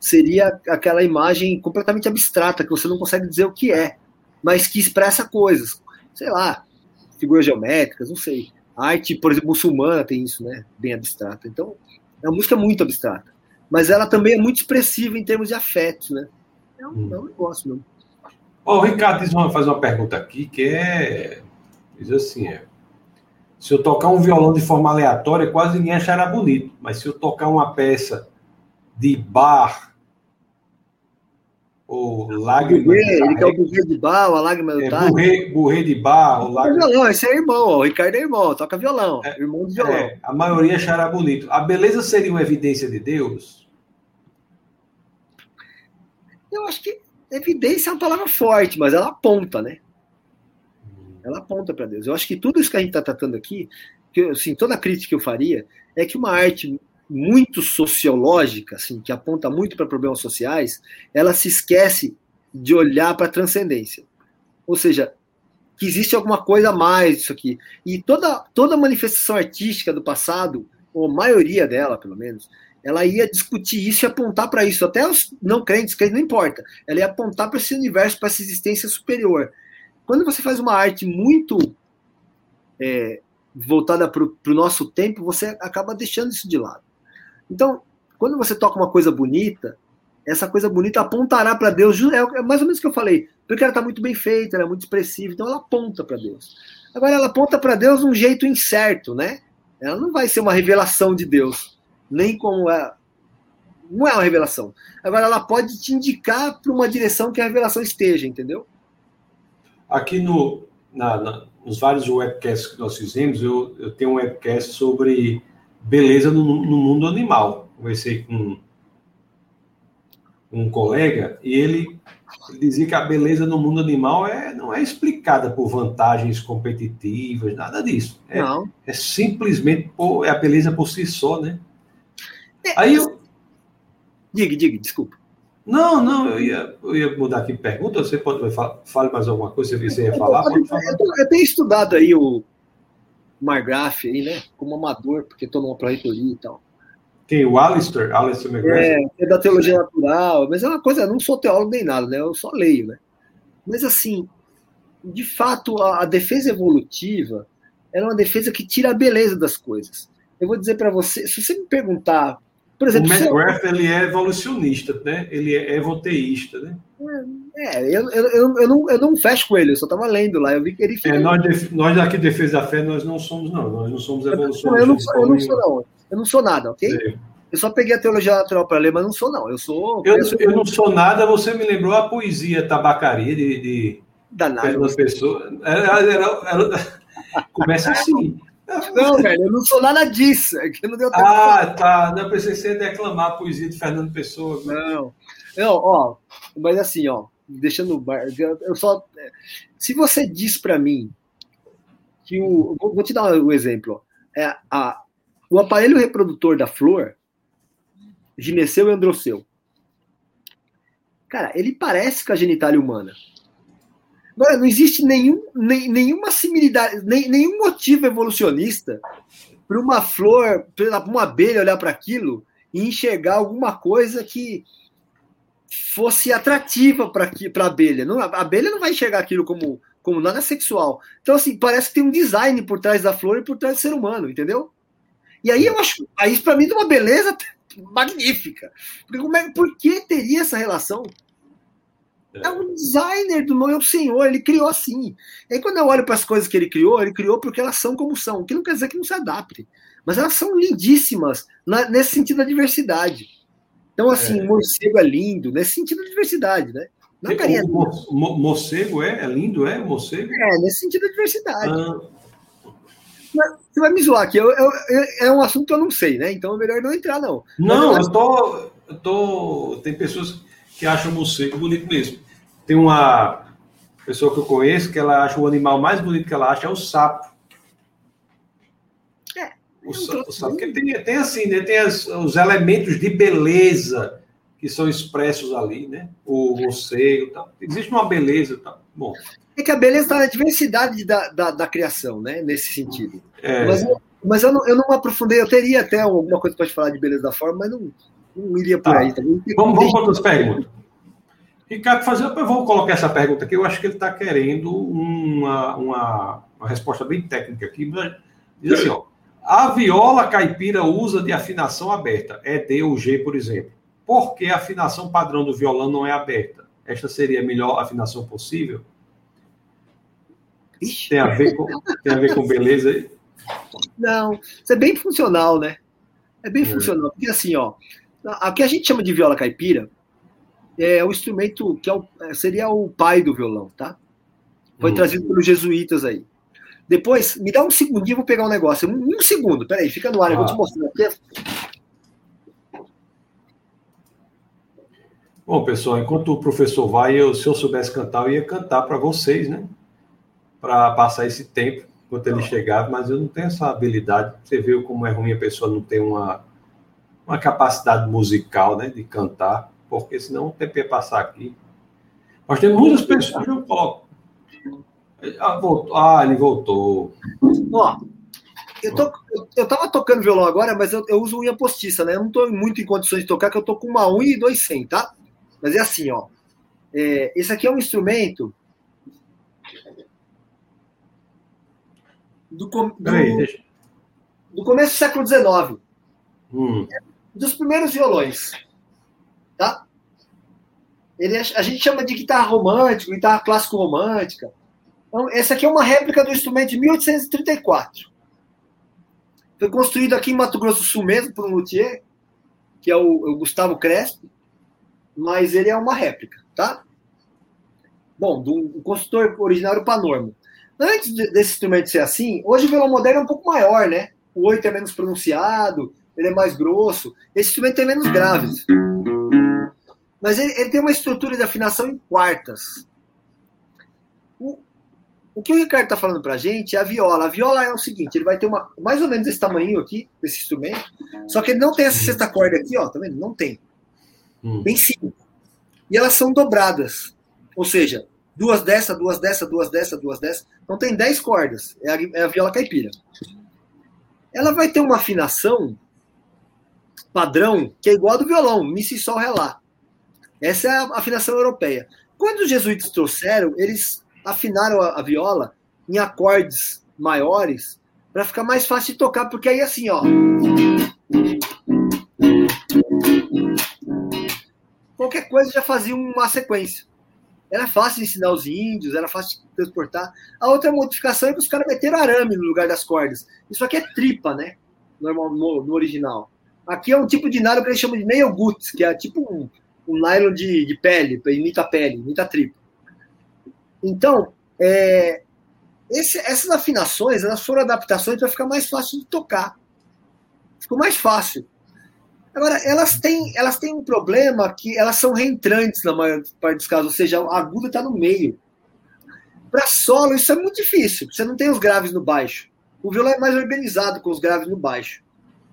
seria aquela imagem completamente abstrata, que você não consegue dizer o que é, mas que expressa coisas. Sei lá, figuras geométricas, não sei. A arte, por exemplo, muçulmana tem isso, né? Bem abstrata. Então, é uma música muito abstrata. Mas ela também é muito expressiva em termos de afeto, né? É um, hum. é um negócio mesmo. o Ricardo uma, faz uma pergunta aqui que é. Diz assim: é, se eu tocar um violão de forma aleatória, quase ninguém achará bonito. Mas se eu tocar uma peça de bar o Lágrima. ele quer o Burrê de Barro, a Lágrima do é, Burrê, burrê de Barro. Lágrima... Violão, esse é irmão, ó, o Ricardo é irmão, toca violão, é, irmão de violão. É, a maioria achará bonito. A beleza seria uma evidência de Deus? Eu acho que evidência é uma palavra forte, mas ela aponta, né? Ela aponta para Deus. Eu acho que tudo isso que a gente está tratando aqui, que, assim, toda a crítica que eu faria, é que uma arte muito sociológica, assim, que aponta muito para problemas sociais, ela se esquece de olhar para a transcendência. Ou seja, que existe alguma coisa a mais disso aqui. E toda, toda manifestação artística do passado, ou a maioria dela, pelo menos, ela ia discutir isso e apontar para isso. Até os não crentes, crentes não importa. Ela ia apontar para esse universo, para essa existência superior. Quando você faz uma arte muito é, voltada para o nosso tempo, você acaba deixando isso de lado. Então, quando você toca uma coisa bonita, essa coisa bonita apontará para Deus, é, é mais ou menos o que eu falei, porque ela está muito bem feita, ela é muito expressiva, então ela aponta para Deus. Agora, ela aponta para Deus de um jeito incerto, né? Ela não vai ser uma revelação de Deus, nem como é. Não é uma revelação. Agora, ela pode te indicar para uma direção que a revelação esteja, entendeu? Aqui no, na, na, nos vários webcasts que nós fizemos, eu, eu tenho um webcast sobre beleza no, no mundo animal. Conversei com um colega e ele, ele, dizia que a beleza no mundo animal é, não é explicada por vantagens competitivas, nada disso. É, não. é simplesmente por, é a beleza por si só, né? É, Aí eu... Diga, diga, desculpa. Não, não, eu ia, eu ia mudar aqui pergunta. Você pode falar mais alguma coisa você ia falar? Eu, falar. eu tenho estudado aí o Margraf aí, né? Como amador, porque estou numa pró-reitoria e tal. Tem o Alistair, Alistair McGrath. É, é da teologia natural, mas é uma coisa, eu não sou teólogo nem nada, né? Eu só leio, né? Mas assim, de fato, a, a defesa evolutiva é uma defesa que tira a beleza das coisas. Eu vou dizer para você, se você me perguntar por exemplo, o McGrath ele é evolucionista, né? Ele é evoteísta, né? É, eu, eu, eu, eu, não, eu não fecho com ele, eu só estava lendo lá, eu vi que ele É, nós, nós aqui, Defesa da Fé, nós não somos, não, nós não somos evolucionistas. Eu não, sou, eu não sou, não. Eu não sou nada, ok? Eu só peguei a teologia natural para ler, mas não sou, não. Eu sou. Eu, eu não sou nada, você me lembrou a poesia tabacaria de. de Danado. Pessoa. Era, era, era, começa assim. Não, velho, eu não sou nada disso. É que não deu tempo ah, tá. Não, eu pensei que você ia declamar a poesia de Fernando Pessoa. Não. Não, ó, mas assim, ó, deixando. Eu só. Se você diz para mim que o. Vou te dar um exemplo. É, a, o aparelho reprodutor da flor, gineceu e androceu. Cara, ele parece com a genitália humana. Agora, não existe nenhum, nem, nenhuma similaridade, nem, nenhum motivo evolucionista para uma flor, para uma abelha olhar para aquilo e enxergar alguma coisa que fosse atrativa para a abelha. Não, a abelha não vai enxergar aquilo como, como nada sexual. Então, assim, parece que tem um design por trás da flor e por trás do ser humano, entendeu? E aí eu acho, aí para mim é uma beleza magnífica. Porque como é, por que teria essa relação? É um designer do meu senhor, ele criou assim. E aí, quando eu olho para as coisas que ele criou, ele criou porque elas são como são, o que não quer dizer que não se adaptem. Mas elas são lindíssimas na, nesse sentido da diversidade. Então, assim, é. morcego é lindo, nesse sentido da diversidade, né? Não é, carinha o, mo, morcego é, é lindo, é? Morcego? É, nesse sentido da diversidade. Ah. Você vai me zoar aqui, eu, eu, eu, é um assunto que eu não sei, né? Então é melhor não entrar, não. Não, eu, tô, eu tô. Tem pessoas que acham o morcego bonito mesmo. Tem uma pessoa que eu conheço que ela acha o animal mais bonito que ela acha é o sapo. É. O, sapo, o sapo que tem, tem assim, né? Tem as, os elementos de beleza que são expressos ali, né? O morcego, tal. Existe uma beleza, tal. Bom. É que a beleza está na diversidade da, da, da, criação, né? Nesse sentido. É. Mas, mas eu, não, eu não aprofundei, eu teria até alguma coisa para te falar de beleza da forma, mas não, não iria por tá. aí. Tá? Vamos, vamos para outras perguntas. Ricardo, fazer, eu vou colocar essa pergunta aqui. Eu acho que ele está querendo uma, uma, uma, resposta bem técnica aqui. Diz assim: ó, a viola caipira usa de afinação aberta, é D ou G, por exemplo. Por que a afinação padrão do violão não é aberta? Esta seria a melhor afinação possível? Tem a ver com, tem a ver com beleza aí? Não, isso é bem funcional, né? É bem é. funcional. Porque assim, ó, o que a gente chama de viola caipira é o instrumento que é o, é, seria o pai do violão, tá? Foi hum. trazido pelos jesuítas aí. Depois, me dá um segundinho, vou pegar um negócio. Um, um segundo, peraí, fica no ar, eu vou te ah. mostrar aqui. Bom, pessoal, enquanto o professor vai, eu, se eu soubesse cantar, eu ia cantar para vocês, né? Para passar esse tempo enquanto ele chegava, mas eu não tenho essa habilidade. Você viu como é ruim a pessoa não ter uma, uma capacidade musical, né? De cantar porque senão o ia passar aqui. Nós temos muitas pessoas, eu coloco. Ah, voltou. ah ele voltou. Ó, eu, tô, eu tava tocando violão agora, mas eu, eu uso unha postiça, né? Eu não tô muito em condições de tocar, que eu tô com uma unha e dois sem, tá? Mas é assim, ó. É, esse aqui é um instrumento. do, do, do começo do século XIX. Hum. Dos primeiros violões. Tá? Ele, a gente chama de guitarra romântica, guitarra clássico romântica. Então, essa aqui é uma réplica do instrumento de 1834. Foi construído aqui em Mato Grosso do Sul mesmo por um luthier, que é o, o Gustavo Crespo, mas ele é uma réplica, tá? Bom, do um construtor originário Panormo. Antes desse instrumento ser assim, hoje o violão moderno é um pouco maior, né? O oito é menos pronunciado, ele é mais grosso. Esse instrumento tem menos graves. Mas ele, ele tem uma estrutura de afinação em quartas. O, o que o Ricardo está falando para a gente é a viola. A viola é o seguinte: ele vai ter uma mais ou menos esse tamanho aqui, desse instrumento, só que ele não tem essa sexta corda aqui, ó, tá vendo? Não tem. Hum. Tem cinco. E elas são dobradas. Ou seja, duas dessa, duas dessa, duas dessa, duas dessa. Então tem dez cordas. É a, é a viola caipira. Ela vai ter uma afinação padrão que é igual a do violão, mi, si, sol, ré, lá. Essa é a afinação europeia. Quando os jesuítas trouxeram, eles afinaram a, a viola em acordes maiores para ficar mais fácil de tocar, porque aí assim, ó. Qualquer coisa já fazia uma sequência. Era fácil de ensinar os índios, era fácil de transportar. A outra modificação é que os caras meteram arame no lugar das cordas. Isso aqui é tripa, né? Normal, no, no original. Aqui é um tipo de nylon que eles chamam de nail goods, que é tipo um, um nylon de, de pele, imita a pele, imita a tripa. Então, é, esse, essas afinações elas foram adaptações para ficar mais fácil de tocar. Ficou mais fácil. Agora, elas têm, elas têm um problema que elas são reentrantes na maior parte dos casos, ou seja, a aguda está no meio. Para solo, isso é muito difícil. Você não tem os graves no baixo. O violão é mais organizado com os graves no baixo.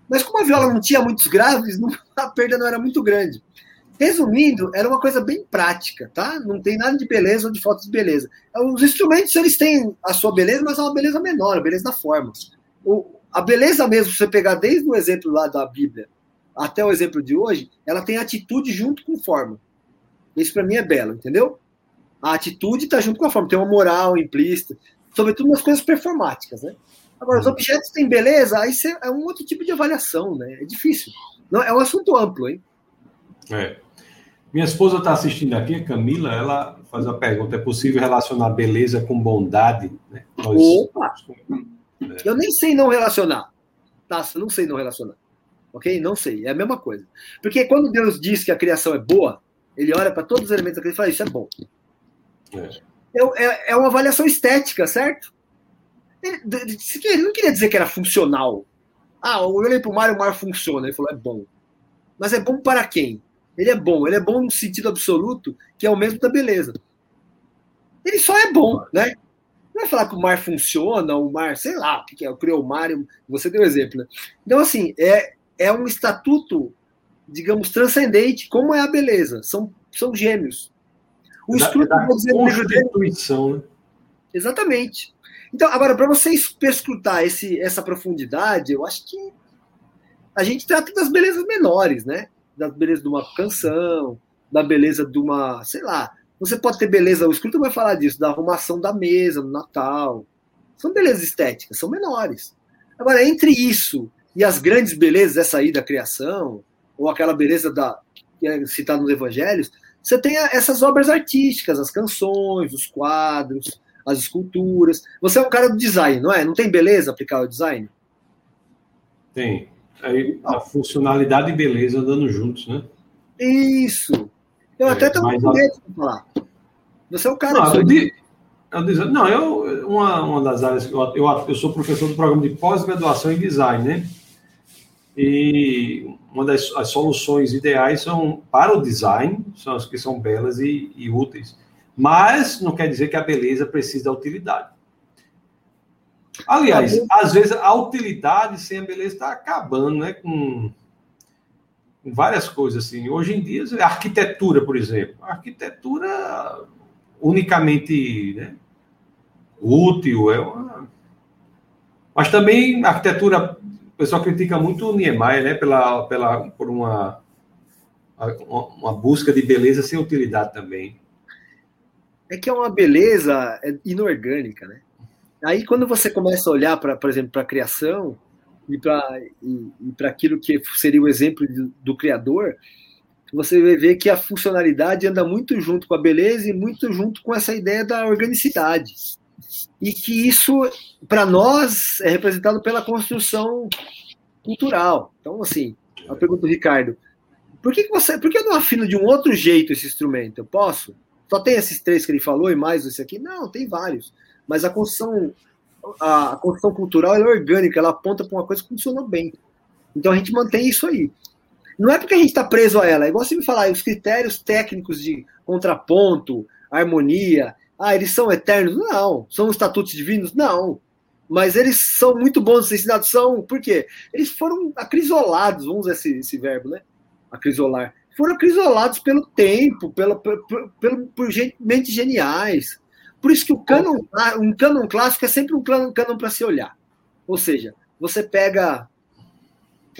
Mas como a viola não tinha muitos graves, a perda não era muito grande. Resumindo, era uma coisa bem prática, tá? Não tem nada de beleza ou de falta de beleza. Os instrumentos, eles têm a sua beleza, mas é uma beleza menor, a beleza da forma. O, a beleza mesmo, se você pegar desde o exemplo lá da Bíblia até o exemplo de hoje, ela tem atitude junto com forma. Isso para mim é belo, entendeu? A atitude está junto com a forma, tem uma moral implícita, sobretudo nas coisas performáticas, né? Agora, os uhum. objetos têm beleza, aí é um outro tipo de avaliação, né? É difícil. Não, é um assunto amplo, hein? É. Minha esposa está assistindo aqui, a Camila, ela faz uma pergunta: é possível relacionar beleza com bondade? Né? Nós... Opa! É. Eu nem sei não relacionar. Tá, não sei não relacionar. Ok? Não sei. É a mesma coisa. Porque quando Deus diz que a criação é boa, ele olha para todos os elementos da criação e fala: Isso é bom. É. É, é uma avaliação estética, certo? Ele, ele, não queria dizer que era funcional. Ah, eu olhei para o mar e o mar funciona. Ele falou: É bom. Mas é bom para quem? Ele é bom, ele é bom no sentido absoluto, que é o mesmo da beleza. Ele só é bom, né? Não vai falar que o mar funciona, o mar, sei lá, o que é, o mar, você deu exemplo, né? Então, assim, é, é um estatuto, digamos, transcendente, como é a beleza. São, são gêmeos. O estudo da, da constituição, né? Exatamente. Então, agora, para você perscrutar esse, essa profundidade, eu acho que a gente trata das belezas menores, né? Da beleza de uma canção, da beleza de uma, sei lá. Você pode ter beleza, o escritor vai falar disso, da arrumação da mesa no Natal. São belezas estéticas, são menores. Agora, entre isso e as grandes belezas dessa aí da criação, ou aquela beleza da que é citada nos evangelhos, você tem essas obras artísticas, as canções, os quadros, as esculturas. Você é um cara do design, não é? Não tem beleza aplicar o design? Tem. Aí a funcionalidade e beleza andando juntos, né? Isso. Eu é, até tenho com medo de falar. Você é o cara. Não, eu, de, eu, não eu, uma, uma das áreas que eu, eu, eu sou professor do programa de pós-graduação em design, né? E uma das as soluções ideais são para o design, são as que são belas e, e úteis. Mas não quer dizer que a beleza precisa da utilidade. Aliás, às vezes a utilidade sem a beleza está acabando, né? Com, com, várias coisas assim. Hoje em dia, a arquitetura, por exemplo, a arquitetura unicamente né, útil é uma... Mas também a arquitetura, o pessoal critica muito o Niemeyer, né? Pela, pela, por uma, uma busca de beleza sem utilidade também. É que é uma beleza inorgânica, né? Aí, quando você começa a olhar, para, por exemplo, para a criação e para e, e aquilo que seria o exemplo do, do Criador, você vai ver que a funcionalidade anda muito junto com a beleza e muito junto com essa ideia da organicidade. E que isso, para nós, é representado pela construção cultural. Então, assim, a pergunta do Ricardo: por que, que você, por que eu não afino de um outro jeito esse instrumento? Eu posso? Só tem esses três que ele falou e mais esse aqui? Não, tem vários. Mas a construção, a, a construção cultural é orgânica, ela aponta para uma coisa que funcionou bem. Então a gente mantém isso aí. Não é porque a gente está preso a ela, é igual você me falar, os critérios técnicos de contraponto, harmonia, ah, eles são eternos? Não. São estatutos divinos? Não. Mas eles são muito bons de ensinados. São, por quê? Eles foram acrisolados, vamos usar esse, esse verbo, né? Acrisolar. Foram acrisolados pelo tempo, pelo, pelo, pelo, por mentes geniais. Por isso que o canon, um canon clássico é sempre um canon, para se olhar. Ou seja, você pega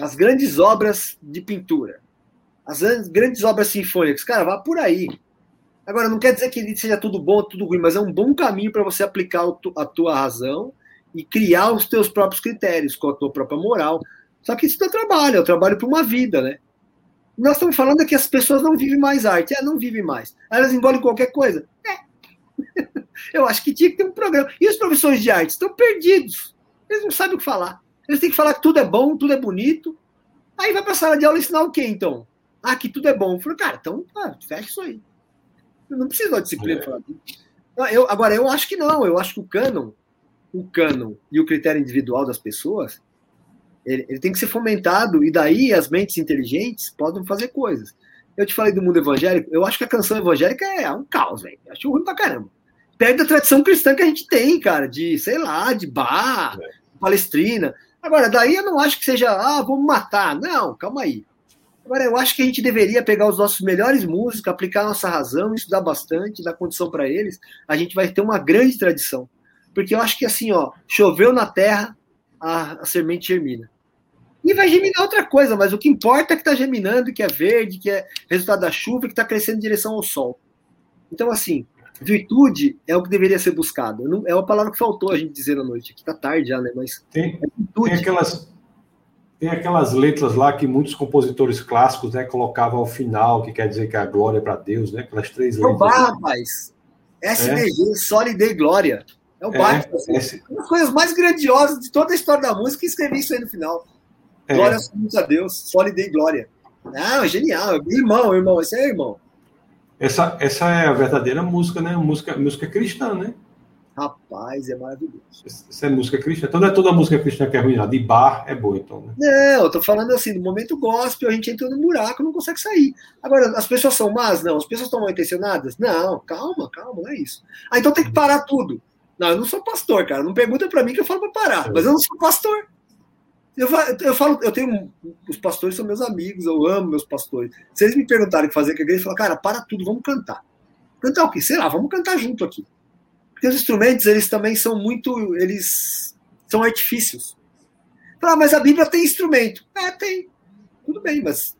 as grandes obras de pintura, as grandes obras sinfônicas, cara, vá por aí. Agora, não quer dizer que seja tudo bom, tudo ruim, mas é um bom caminho para você aplicar a tua razão e criar os teus próprios critérios, com a tua própria moral. Só que isso dá trabalho, é o trabalho para uma vida, né? Nós estamos falando que as pessoas não vivem mais arte. É, não vivem mais. Elas engolem qualquer coisa. Eu acho que tinha que ter um programa. E os professores de arte estão perdidos. Eles não sabem o que falar. Eles têm que falar que tudo é bom, tudo é bonito. Aí vai para a sala de aula ensinar o quê, então? Ah, que tudo é bom. Eu falei, cara, então ah, fecha isso aí. Não precisa de disciplina é. falar. Eu, agora, eu acho que não. Eu acho que o cânon, o cânon e o critério individual das pessoas, ele, ele, tem que ser fomentado, e daí as mentes inteligentes podem fazer coisas. Eu te falei do mundo evangélico, eu acho que a canção evangélica é um caos, velho. Acho ruim pra caramba. Perde a tradição cristã que a gente tem, cara, de, sei lá, de bar, é. palestrina. Agora, daí eu não acho que seja, ah, vamos matar. Não, calma aí. Agora, eu acho que a gente deveria pegar os nossos melhores músicos, aplicar nossa razão, estudar bastante, dar condição para eles. A gente vai ter uma grande tradição. Porque eu acho que assim, ó, choveu na terra, a, a semente germina. E vai germinar outra coisa, mas o que importa é que está germinando, que é verde, que é resultado da chuva, que está crescendo em direção ao sol. Então, assim, virtude é o que deveria ser buscado. Não, é uma palavra que faltou a gente dizer à noite. Aqui está tarde já, né? Mas tem, é tem, aquelas, tem aquelas letras lá que muitos compositores clássicos né, colocavam ao final, que quer dizer que é a glória é para Deus, né? Aquelas três letras. É o bar, rapaz. SDG, é. E Glória. É o bar. É, assim. Uma das coisas mais grandiosas de toda a história da música e escrevi isso aí no final. É. Glória a Deus, sólida e glória. Não, genial. Irmão, irmão, esse é irmão. Essa, essa é a verdadeira música, né? Música, música cristã, né? Rapaz, é maravilhoso. Essa é música cristã. Então não é toda música cristã que é ruim, não. De bar é boa, então. Né? Não, eu tô falando assim, no momento gospel, a gente entra no buraco não consegue sair. Agora, as pessoas são más? Não. As pessoas estão mal intencionadas? Não, calma, calma, não é isso. Ah, então tem que parar tudo. Não, eu não sou pastor, cara. Não pergunta para mim que eu falo para parar. É. Mas eu não sou pastor. Eu, eu falo, eu tenho. Os pastores são meus amigos, eu amo meus pastores. Se eles me perguntarem o que fazer com a igreja, eu falo, cara, para tudo, vamos cantar. Cantar o quê? Sei lá, vamos cantar junto aqui. Porque os instrumentos, eles também são muito. Eles são artifícios. Ah, mas a Bíblia tem instrumento. É, tem. Tudo bem, mas.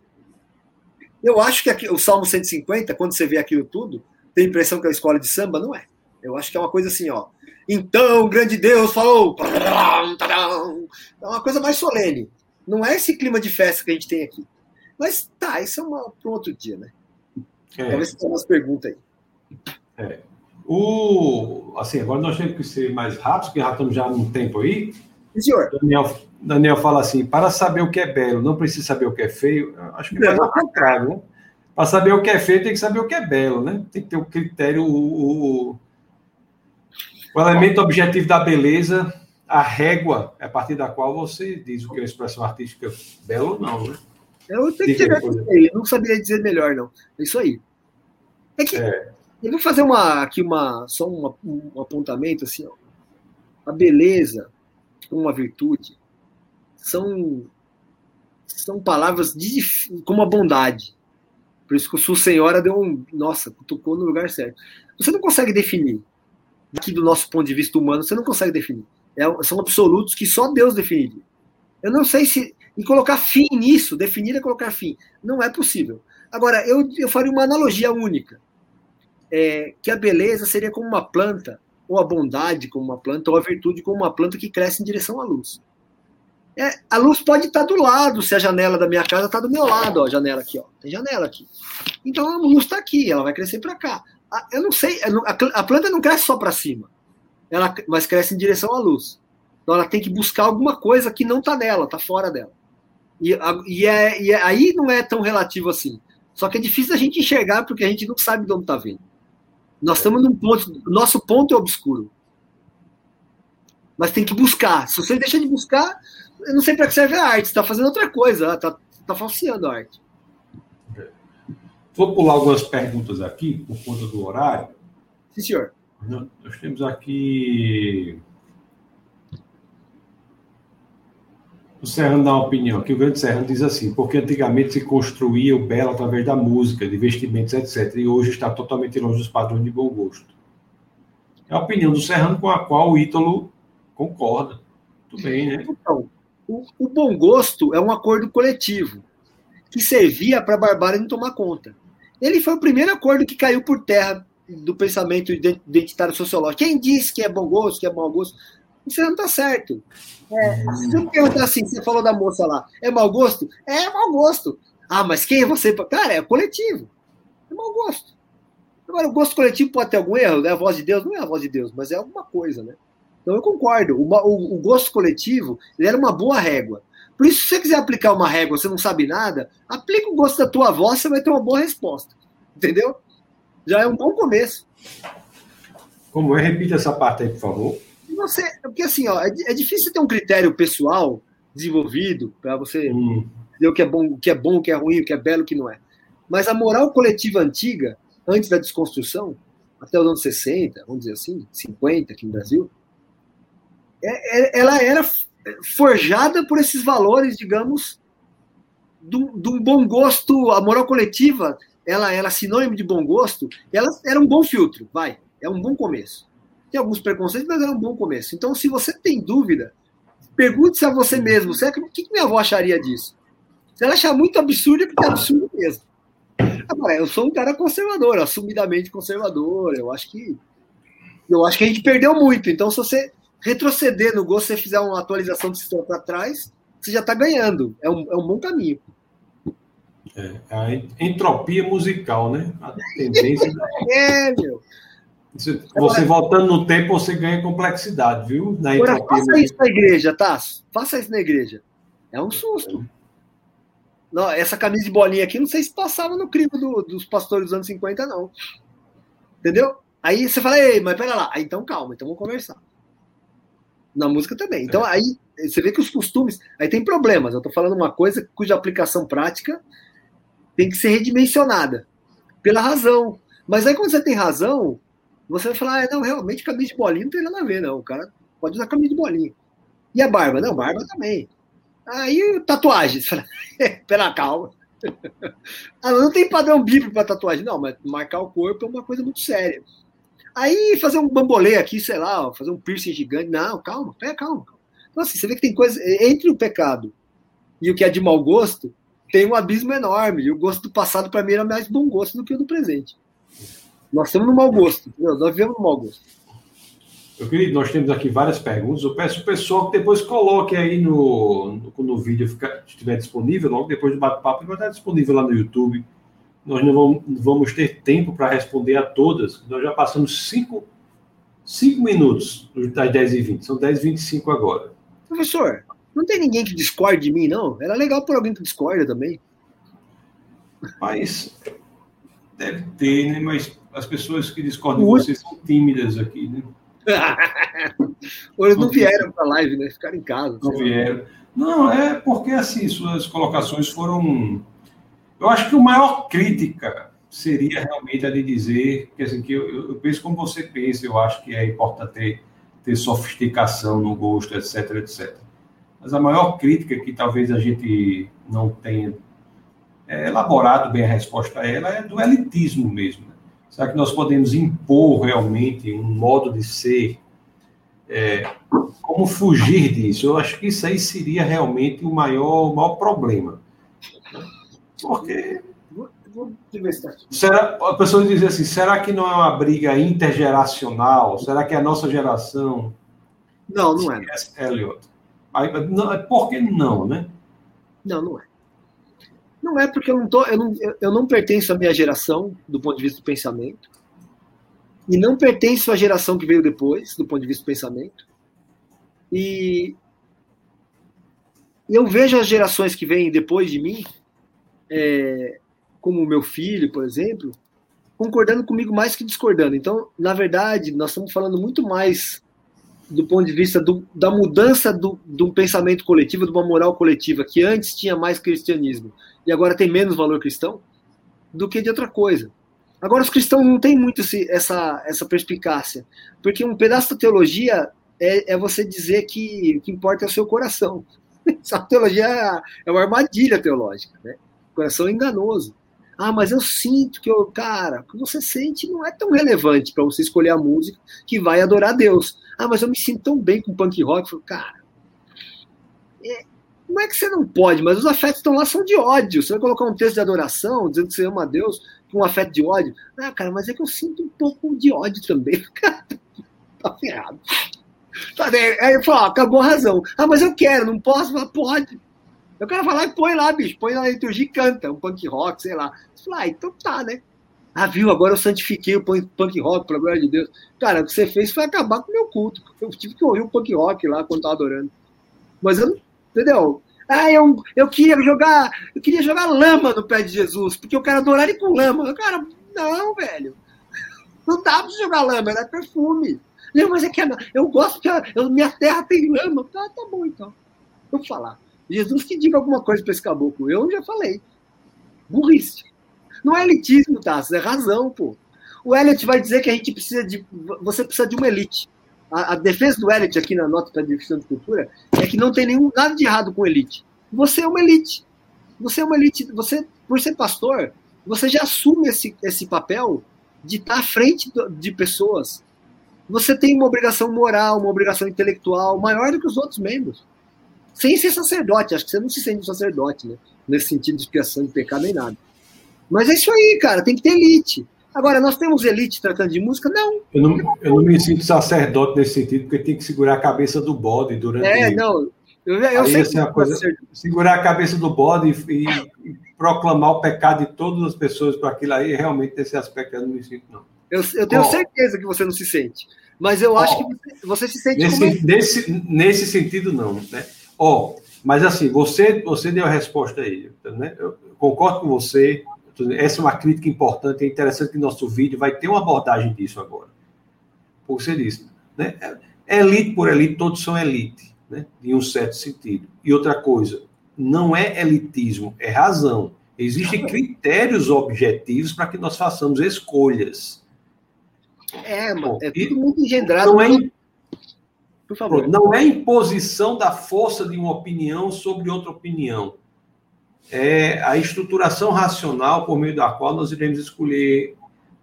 Eu acho que aqui, o Salmo 150, quando você vê aquilo tudo, tem a impressão que é a escola de samba, não é. Eu acho que é uma coisa assim, ó. Então, grande Deus falou. É uma coisa mais solene. Não é esse clima de festa que a gente tem aqui. Mas tá, isso é uma, para outro dia, né? É. Talvez tenha umas perguntas aí. É. O, assim, agora nós temos que ser mais rápidos, porque já estamos já num tempo aí. senhor. Daniel, Daniel fala assim: para saber o que é belo, não precisa saber o que é feio. Acho que é o contrário, né? Para saber o que é feio, tem que saber o que é belo, né? Tem que ter o critério, o, o, o elemento objetivo da beleza, a régua, é a partir da qual você diz o que é uma expressão artística bela ou não, né? Eu tenho que aí, não saberia dizer melhor, não. É isso aí. É que é. eu vou fazer uma aqui uma só uma, um apontamento assim, ó. A beleza, uma virtude, são são palavras de, como a bondade. Por isso que o Sul Senhora deu um. Nossa, tocou no lugar certo. Você não consegue definir aqui do nosso ponto de vista humano, você não consegue definir. É, são absolutos que só Deus definiria. Eu não sei se. E colocar fim nisso, definir é colocar fim. Não é possível. Agora, eu, eu faria uma analogia única. É, que a beleza seria como uma planta ou a bondade como uma planta, ou a virtude como uma planta que cresce em direção à luz. É, a luz pode estar do lado, se a janela da minha casa está do meu lado, ó, a janela aqui, ó, tem janela aqui. Então a luz está aqui, ela vai crescer para cá. Eu não sei, a planta não cresce só para cima, ela, mas cresce em direção à luz. Então ela tem que buscar alguma coisa que não está nela, está fora dela. E, e, é, e é, aí não é tão relativo assim. Só que é difícil a gente enxergar porque a gente não sabe de onde está vindo. Nós estamos num ponto, nosso ponto é obscuro. Mas tem que buscar. Se você deixa de buscar, eu não sei para que serve a arte. Está fazendo outra coisa, está tá falseando a arte. Vou pular algumas perguntas aqui, por conta do horário. Sim, senhor. Nós temos aqui. O Serrano dá uma opinião aqui. O grande Serrano diz assim: porque antigamente se construía o belo através da música, de vestimentos, etc. E hoje está totalmente longe dos padrões de bom gosto. É a opinião do Serrano com a qual o Ítalo concorda. Tudo bem, né? Então, o, o bom gosto é um acordo coletivo que servia para a barbárie não tomar conta. Ele foi o primeiro acordo que caiu por terra do pensamento identitário sociológico. Quem disse que é bom gosto, que é mau gosto, você não está certo. É, se eu perguntar assim, você falou da moça lá, é mau gosto? É mau gosto. Ah, mas quem é você? Cara, é coletivo. É mau gosto. Agora, o gosto coletivo pode ter algum erro, né? A voz de Deus não é a voz de Deus, mas é alguma coisa, né? Então eu concordo. O, o, o gosto coletivo ele era uma boa régua. Por isso, se você quiser aplicar uma régua, você não sabe nada, aplica o gosto da tua voz, você vai ter uma boa resposta. Entendeu? Já é um bom começo. Como é? Repita essa parte aí, por favor. Você, porque assim, ó, é, é difícil ter um critério pessoal desenvolvido para você hum. dizer o que é bom, o que é bom, o que é ruim, o que é belo, o que não é. Mas a moral coletiva antiga, antes da desconstrução, até os anos 60, vamos dizer assim, 50 aqui no Brasil, é, é, ela era forjada por esses valores, digamos, de um bom gosto, a moral coletiva, ela era sinônimo de bom gosto, ela era um bom filtro, vai, é um bom começo. Tem alguns preconceitos, mas é um bom começo. Então, se você tem dúvida, pergunte-se a você mesmo, será que, o que minha avó acharia disso? Se ela achar muito absurdo, é porque é absurdo mesmo. Agora, eu sou um cara conservador, assumidamente conservador, eu acho que eu acho que a gente perdeu muito. Então, se você retroceder no gol, se você fizer uma atualização do sistema para trás, você já está ganhando. É um, é um bom caminho. É, a entropia musical, né? A tendência. é, meu. Você, você voltando no tempo, você ganha complexidade, viu? Na Agora, faça musical. isso na igreja, tá? Faça isso na igreja. É um susto. É. Não, essa camisa de bolinha aqui, não sei se passava no crivo do, dos pastores dos anos 50, não. Entendeu? Aí você fala, ei, mas pera lá. Aí, então calma, então vamos conversar na música também. Então, é. aí você vê que os costumes. Aí tem problemas. Eu estou falando uma coisa cuja aplicação prática tem que ser redimensionada pela razão. Mas aí, quando você tem razão, você vai falar: ah, não, realmente camisa de bolinha não tem nada a ver, não. O cara pode usar camisa de bolinha. E a barba? Não, barba também. Aí, tatuagem. Você fala: pera, calma. ah, não tem padrão bíblico para tatuagem. Não, mas marcar o corpo é uma coisa muito séria. Aí fazer um bambolê aqui, sei lá, fazer um piercing gigante. Não, calma, pé, calma. Então, assim, você vê que tem coisa. Entre o pecado e o que é de mau gosto, tem um abismo enorme. E o gosto do passado, para mim, era mais bom gosto do que o do presente. Nós estamos no mau gosto, entendeu? nós vivemos no mau gosto. Meu querido, nós temos aqui várias perguntas. Eu peço ao pessoal que depois coloque aí no, no quando o vídeo ficar, estiver disponível, logo depois do bate-papo, vai estar disponível lá no YouTube nós não vamos, ter tempo para responder a todas. Nós já passamos cinco, cinco minutos das 10h20, são 10h25 agora. Professor, não tem ninguém que discorde de mim, não? Era legal por alguém que discorda também. Mas deve ter, né? Mas as pessoas que discordam de você são tímidas aqui, né? Ou eles não vieram para a live, né? Ficaram em casa. Não vieram. Não, é porque assim, suas colocações foram eu acho que a maior crítica seria realmente a de dizer que, assim, que eu, eu, penso como você pensa, eu acho que é importante ter, ter sofisticação no gosto, etc, etc. Mas a maior crítica que talvez a gente não tenha é, elaborado bem a resposta a ela é do elitismo mesmo. Né? Será que nós podemos impor realmente um modo de ser? É, como fugir disso? Eu acho que isso aí seria realmente o maior, o maior problema. Porque. Vou se tá será, a pessoa diz assim: será que não é uma briga intergeracional? Será que é a nossa geração? Não, não é. Elliot. Não, por que não, né? Não, não é. Não é porque eu não, tô, eu, não, eu não pertenço à minha geração, do ponto de vista do pensamento, e não pertenço à geração que veio depois, do ponto de vista do pensamento. E eu vejo as gerações que vêm depois de mim, é, como o meu filho, por exemplo, concordando comigo mais que discordando. Então, na verdade, nós estamos falando muito mais do ponto de vista do, da mudança do, do pensamento coletivo, de uma moral coletiva, que antes tinha mais cristianismo e agora tem menos valor cristão, do que de outra coisa. Agora, os cristãos não têm muito esse, essa, essa perspicácia, porque um pedaço da teologia é, é você dizer que o que importa é o seu coração. Essa teologia é uma armadilha teológica, né? Coração enganoso. Ah, mas eu sinto que eu, cara, o que você sente não é tão relevante para você escolher a música que vai adorar Deus. Ah, mas eu me sinto tão bem com punk rock. Falo, cara, é, não é que você não pode, mas os afetos estão lá são de ódio. Você vai colocar um texto de adoração dizendo que você ama a Deus com um afeto de ódio. Ah, cara, mas é que eu sinto um pouco de ódio também. Cara, tá ferrado. Tá, aí eu falo, acabou a razão. Ah, mas eu quero, não posso? Mas pode. Eu quero falar e põe lá, bicho, põe na liturgia e canta, um punk rock, sei lá. Fala, ah, então tá, né? Ah, viu? Agora eu santifiquei o punk rock, pela glória de Deus. Cara, o que você fez foi acabar com o meu culto. Eu tive que ouvir o punk rock lá quando tava adorando. Mas eu não. Entendeu? Ah, eu, eu queria jogar. Eu queria jogar lama no pé de Jesus, porque eu quero adorar ele com lama. Cara, não, velho. Não dá pra jogar lama, é perfume. Não, mas é que eu gosto que a, eu, minha terra tem lama. Tá, tá bom, então. Vou falar. Jesus que diga alguma coisa para esse caboclo. Eu já falei. Burrice. Não é elitismo, tá? é razão, pô. O Elliot vai dizer que a gente precisa de. Você precisa de uma elite. A, a defesa do Elliot aqui na nota da divisão de cultura é que não tem nenhum nada de errado com elite. Você é uma elite. Você é uma elite. Você, por ser pastor, você já assume esse, esse papel de estar à frente de pessoas. Você tem uma obrigação moral, uma obrigação intelectual maior do que os outros membros. Sem ser sacerdote. Acho que você não se sente um sacerdote, né? Nesse sentido de expiação de pecado nem nada. Mas é isso aí, cara. Tem que ter elite. Agora, nós temos elite tratando de música? Não. Eu não, eu não me sinto sacerdote nesse sentido, porque tem que segurar a cabeça do bode durante. É, não. Eu, eu sei assim, coisa, segurar a cabeça do bode e, e, e, proclamar o pecado de todas as pessoas para aquilo aí, realmente, nesse aspecto, eu não me sinto, não. Eu, eu tenho certeza que você não se sente. Mas eu acho que você, você, se sente nesse, como... nesse, nesse sentido, não. Né? Ó, mas assim, você, você deu a resposta aí. Né? Eu concordo com você. Essa é uma crítica importante. É interessante que nosso vídeo vai ter uma abordagem disso agora. Por ser isso. Né? Elite por elite, todos são elite, né? em um certo sentido. E outra coisa, não é elitismo, é razão. Existem critérios objetivos para que nós façamos escolhas. É, mano, é tudo muito engendrado. Não é, por favor. Não é imposição da força de uma opinião sobre outra opinião. É a estruturação racional por meio da qual nós iremos escolher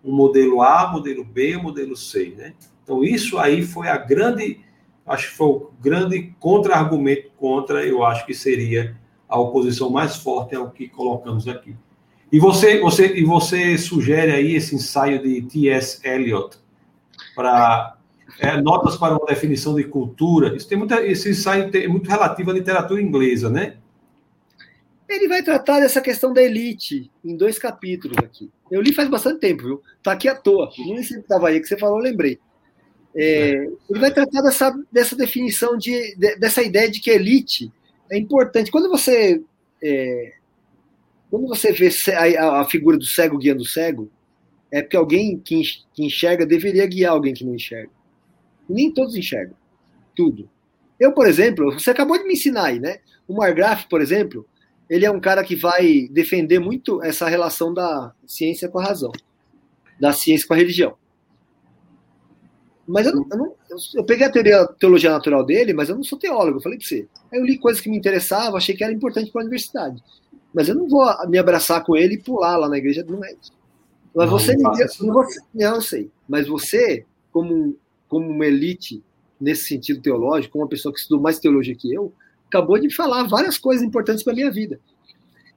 um modelo A, modelo B, modelo C, né? Então isso aí foi a grande, acho que foi o grande contra-argumento contra, eu acho que seria a oposição mais forte ao que colocamos aqui. E você, você, e você sugere aí esse ensaio de T.S. Eliot para é, notas para uma definição de cultura. Isso tem muita, esse ensaio é muito relativo à literatura inglesa, né? Ele vai tratar dessa questão da elite em dois capítulos aqui. Eu li faz bastante tempo, viu? Tá aqui à toa. Nem sempre estava aí que você falou, eu lembrei. É, ele vai tratar dessa, dessa definição de, de, dessa ideia de que elite é importante. Quando você é, quando você vê a, a, figura do cego guiando o cego, é porque alguém que enxerga deveria guiar alguém que não enxerga. Nem todos enxergam tudo. Eu, por exemplo, você acabou de me ensinar aí, né? O Margraf, por exemplo, ele é um cara que vai defender muito essa relação da ciência com a razão, da ciência com a religião. Mas eu, não, eu, não, eu peguei a teoria, teologia natural dele, mas eu não sou teólogo, eu falei para você. Aí eu li coisas que me interessavam, achei que era importante para a universidade. Mas eu não vou me abraçar com ele e pular lá na igreja, não é isso. Mas não, você, não, não, você, não, eu sei. Mas você, como como uma elite nesse sentido teológico, uma pessoa que estudou mais teologia que eu, acabou de falar várias coisas importantes para minha vida.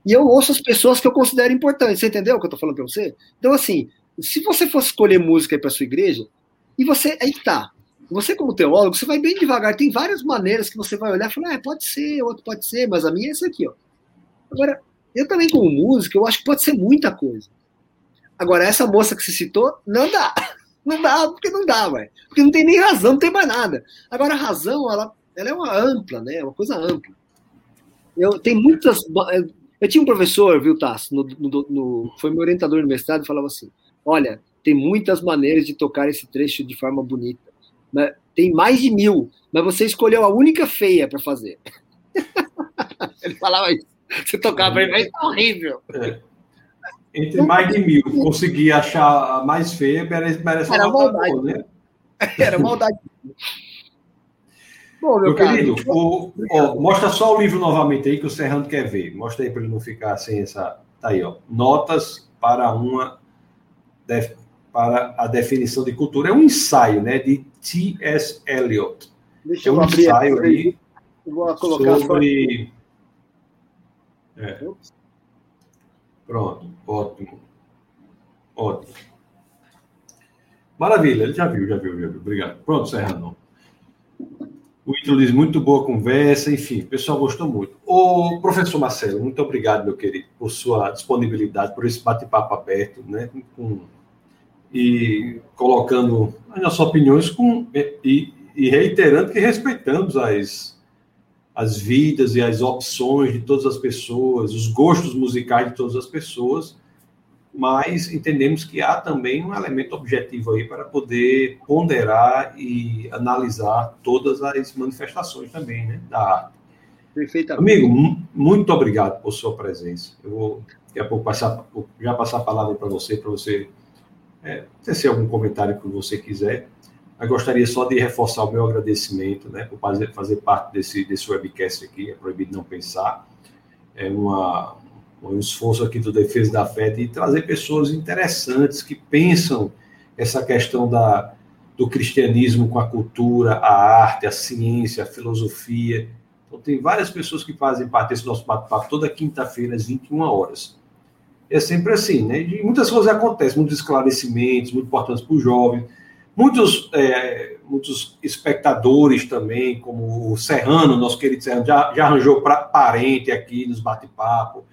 e eu ouço as pessoas que eu considero importantes. Você entendeu o que eu estou falando para você? Então, assim, se você fosse escolher música para sua igreja, e você. Aí tá. Você, como teólogo, você vai bem devagar. Tem várias maneiras que você vai olhar e falar, ah, pode ser, outro pode ser, mas a minha é essa aqui, ó. Agora, eu também, como músico, eu acho que pode ser muita coisa. Agora, essa moça que você citou, não dá. Não dá, porque não dá, ué. Porque não tem nem razão, não tem mais nada. Agora, a razão, ela, ela é uma ampla, né? É uma coisa ampla. Eu, tem muitas. Eu tinha um professor, viu, Tasso, no, no, no, foi meu orientador no mestrado, falava assim: olha, tem muitas maneiras de tocar esse trecho de forma bonita. Mas tem mais de mil, mas você escolheu a única feia para fazer. ele falava isso. Você tocava é horrível. É. Entre mais de mil, conseguir achar a mais feia, merece, merece Era maldade. Boa, né? Era maldade. Bom, meu, meu querido, o, ó, mostra só o livro novamente aí que o Serrano quer ver. Mostra aí para ele não ficar sem essa. Tá aí, ó. Notas para uma para a definição de cultura. É um ensaio, né, de T.S. Eliot. Deixa é um ensaio aí vou colocar sobre. É. Pronto, ótimo. Ótimo. Maravilha, ele já viu, já viu, já viu. Obrigado. Pronto, Serrano. O Ítalo diz muito boa conversa, enfim, o pessoal gostou muito. O professor Marcelo, muito obrigado, meu querido, por sua disponibilidade, por esse bate-papo aberto, né? Com, e colocando as nossas opiniões com, e, e reiterando que respeitamos as, as vidas e as opções de todas as pessoas, os gostos musicais de todas as pessoas, mas entendemos que há também um elemento objetivo aí para poder ponderar e analisar todas as manifestações também, né, da arte. Perfeitamente. Amigo, muito obrigado por sua presença. Eu vou daqui a pouco passar, já passar a palavra para você, para você é, tecer algum comentário que você quiser. Eu gostaria só de reforçar o meu agradecimento, né, por fazer, fazer parte desse, desse webcast aqui, é proibido não pensar. É uma, um esforço aqui do Defesa da Fé de trazer pessoas interessantes que pensam essa questão da, do cristianismo com a cultura, a arte, a ciência, a filosofia. Então, tem várias pessoas que fazem parte desse nosso bate-papo toda quinta-feira, às 21 horas. É sempre assim, né? E muitas coisas acontecem, muitos esclarecimentos, muito importantes para os jovens. Muitos, é, muitos espectadores também, como o Serrano, nosso querido Serrano, já, já arranjou pra, parente aqui nos bate-papo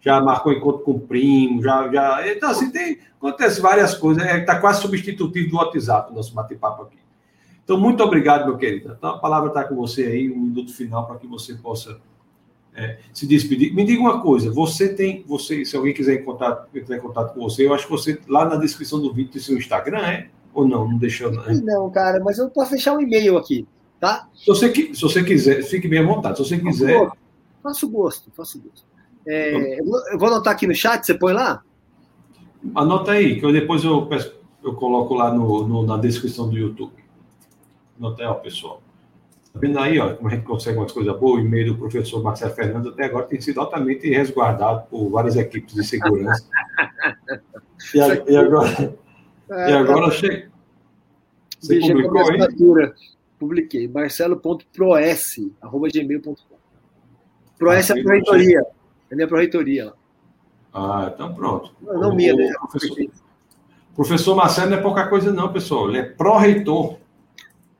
já marcou encontro com o primo, já, já. Então, assim, tem, acontece várias coisas. Está é, tá quase substitutivo do WhatsApp, o nosso bate-papo aqui. Então, muito obrigado, meu querido. Então, a palavra está com você aí, um minuto final, para que você possa é, se despedir. Me diga uma coisa: você tem, você, se alguém quiser em contato, entrar em contato com você, eu acho que você, lá na descrição do vídeo, tem seu Instagram, é? Ou não? Não deixou, não? Não, cara, mas eu posso deixar um e-mail aqui, tá? Se você, se você quiser, fique bem à vontade. Se você quiser. Faço gosto, faço gosto. É, eu vou anotar aqui no chat, você põe lá? Anota aí, que eu depois eu, peço, eu coloco lá no, no, na descrição do YouTube. Anota aí, ó, pessoal. Tá vendo aí, ó, como a gente consegue umas coisas boas? O e-mail do professor Marcelo Fernando até agora tem sido altamente resguardado por várias equipes de segurança. e, a, e, agora, é, e agora chega. Você publicou aí? Publiquei, marcelo.proes, arroba gmail.com. Proes é a reitoria. Ele é para a reitoria. Ah, então pronto. Não, não minha, né? Professor, professor Marcelo não é pouca coisa, não, pessoal. Ele é pró-reitor.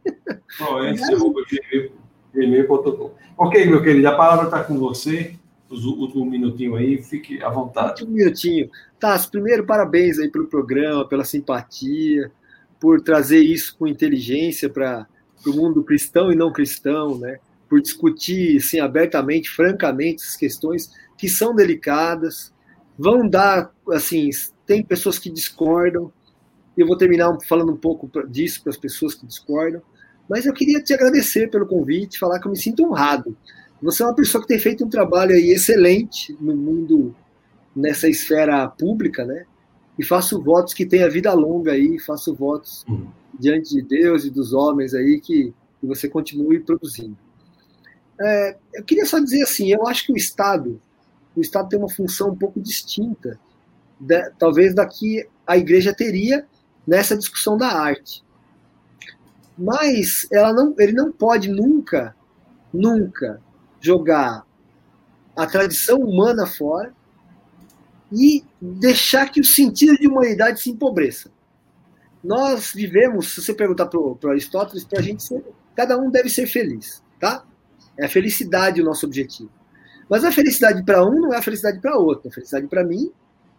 Proes.gmail.com. ok, meu querido, a palavra está com você. Os últimos minutinhos aí, fique à vontade. Um minutinho. Tá, primeiro, parabéns aí pelo programa, pela simpatia, por trazer isso com inteligência para o mundo cristão e não cristão, né? Por discutir assim, abertamente, francamente, as questões que são delicadas, vão dar, assim, tem pessoas que discordam, eu vou terminar falando um pouco disso para as pessoas que discordam, mas eu queria te agradecer pelo convite, falar que eu me sinto honrado. Você é uma pessoa que tem feito um trabalho aí excelente no mundo, nessa esfera pública, né? E faço votos que tenha vida longa aí, faço votos uhum. diante de Deus e dos homens aí que, que você continue produzindo. É, eu queria só dizer assim, eu acho que o Estado o Estado tem uma função um pouco distinta, talvez da que a igreja teria nessa discussão da arte. Mas ela não, ele não pode nunca, nunca jogar a tradição humana fora e deixar que o sentido de humanidade se empobreça. Nós vivemos, se você perguntar para Aristóteles, para a gente ser, cada um deve ser feliz, tá? É a felicidade o nosso objetivo. Mas a felicidade para um não é a felicidade para outro. A felicidade para mim,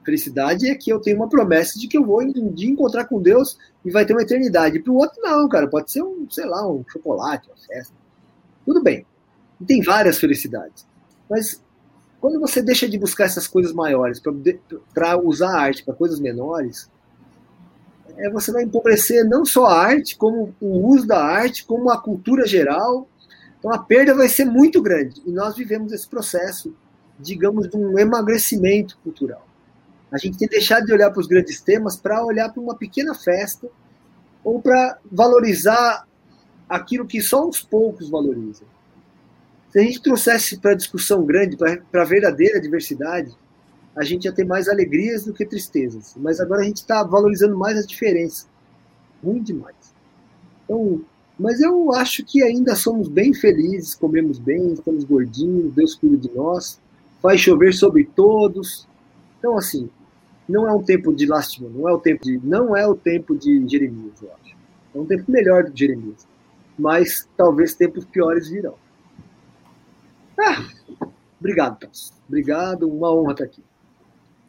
felicidade é que eu tenho uma promessa de que eu vou um dia encontrar com Deus e vai ter uma eternidade. Para o outro, não, cara. Pode ser um, sei lá, um chocolate, uma festa. Tudo bem. Tem várias felicidades. Mas quando você deixa de buscar essas coisas maiores para usar a arte para coisas menores, é, você vai empobrecer não só a arte, como o uso da arte, como a cultura geral. Então a perda vai ser muito grande. E nós vivemos esse processo, digamos, de um emagrecimento cultural. A gente tem deixar de olhar para os grandes temas para olhar para uma pequena festa ou para valorizar aquilo que só uns poucos valorizam. Se a gente trouxesse para a discussão grande, para a verdadeira diversidade, a gente ia ter mais alegrias do que tristezas. Mas agora a gente está valorizando mais as diferenças. Ruim demais. Então, mas eu acho que ainda somos bem felizes, comemos bem, estamos gordinhos, Deus cuida de nós, faz chover sobre todos. Então, assim, não é um tempo de lástima, não é o tempo de, não é o tempo de Jeremias, eu acho. É um tempo melhor do que Jeremias. Mas talvez tempos piores virão. Ah, obrigado, Tans. Obrigado, uma honra estar aqui.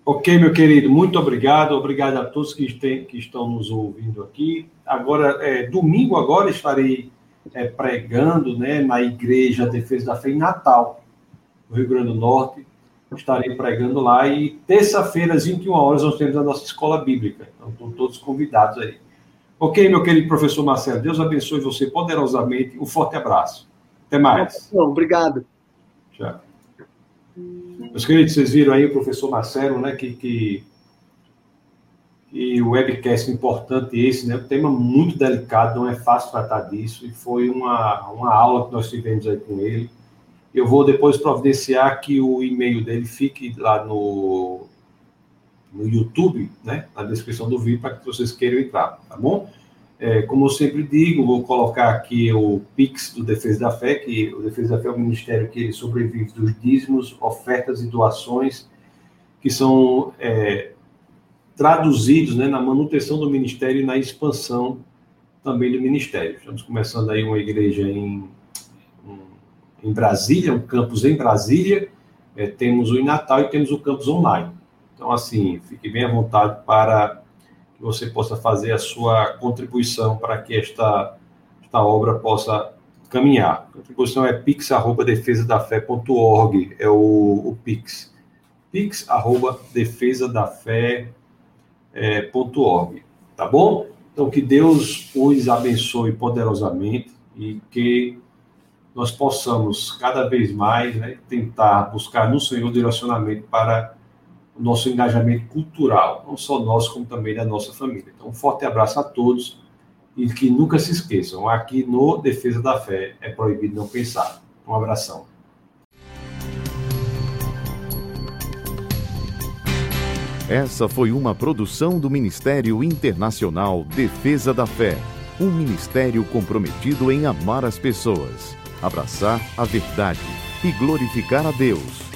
Ok, meu querido, muito obrigado. Obrigado a todos que, tem, que estão nos ouvindo aqui. Agora, é, domingo agora estarei é, pregando né, na Igreja Defesa da Fé em Natal, no Rio Grande do Norte. Estarei pregando lá e terça-feira, às 21 horas, nós temos a nossa escola bíblica. Então, estão todos convidados aí. Ok, meu querido professor Marcelo, Deus abençoe você poderosamente. Um forte abraço. Até mais. Não, obrigado. Tchau. Meus queridos, vocês viram aí o professor Marcelo, né, que, que, que webcast importante esse, né, um tema muito delicado, não é fácil tratar disso, e foi uma, uma aula que nós tivemos aí com ele. Eu vou depois providenciar que o e-mail dele fique lá no, no YouTube, né, na descrição do vídeo, para que vocês queiram entrar, tá bom? É, como eu sempre digo, vou colocar aqui o Pix do Defesa da Fé, que o Defesa da Fé é o ministério que sobrevive dos dízimos, ofertas e doações que são é, traduzidos né, na manutenção do ministério e na expansão também do ministério. Estamos começando aí uma igreja em, em Brasília, um campus em Brasília, é, temos o em Natal e temos o campus online. Então, assim, fique bem à vontade para que você possa fazer a sua contribuição para que esta, esta obra possa caminhar. A contribuição é pix.defesadafé.org, é o, o pix. pix.defesadafé.org, tá bom? Então, que Deus os abençoe poderosamente e que nós possamos cada vez mais né, tentar buscar no Senhor direcionamento para o nosso engajamento cultural, não só nós, como também da nossa família. Então, um forte abraço a todos e que nunca se esqueçam, aqui no Defesa da Fé é proibido não pensar. Um abração. Essa foi uma produção do Ministério Internacional Defesa da Fé, um ministério comprometido em amar as pessoas, abraçar a verdade e glorificar a Deus.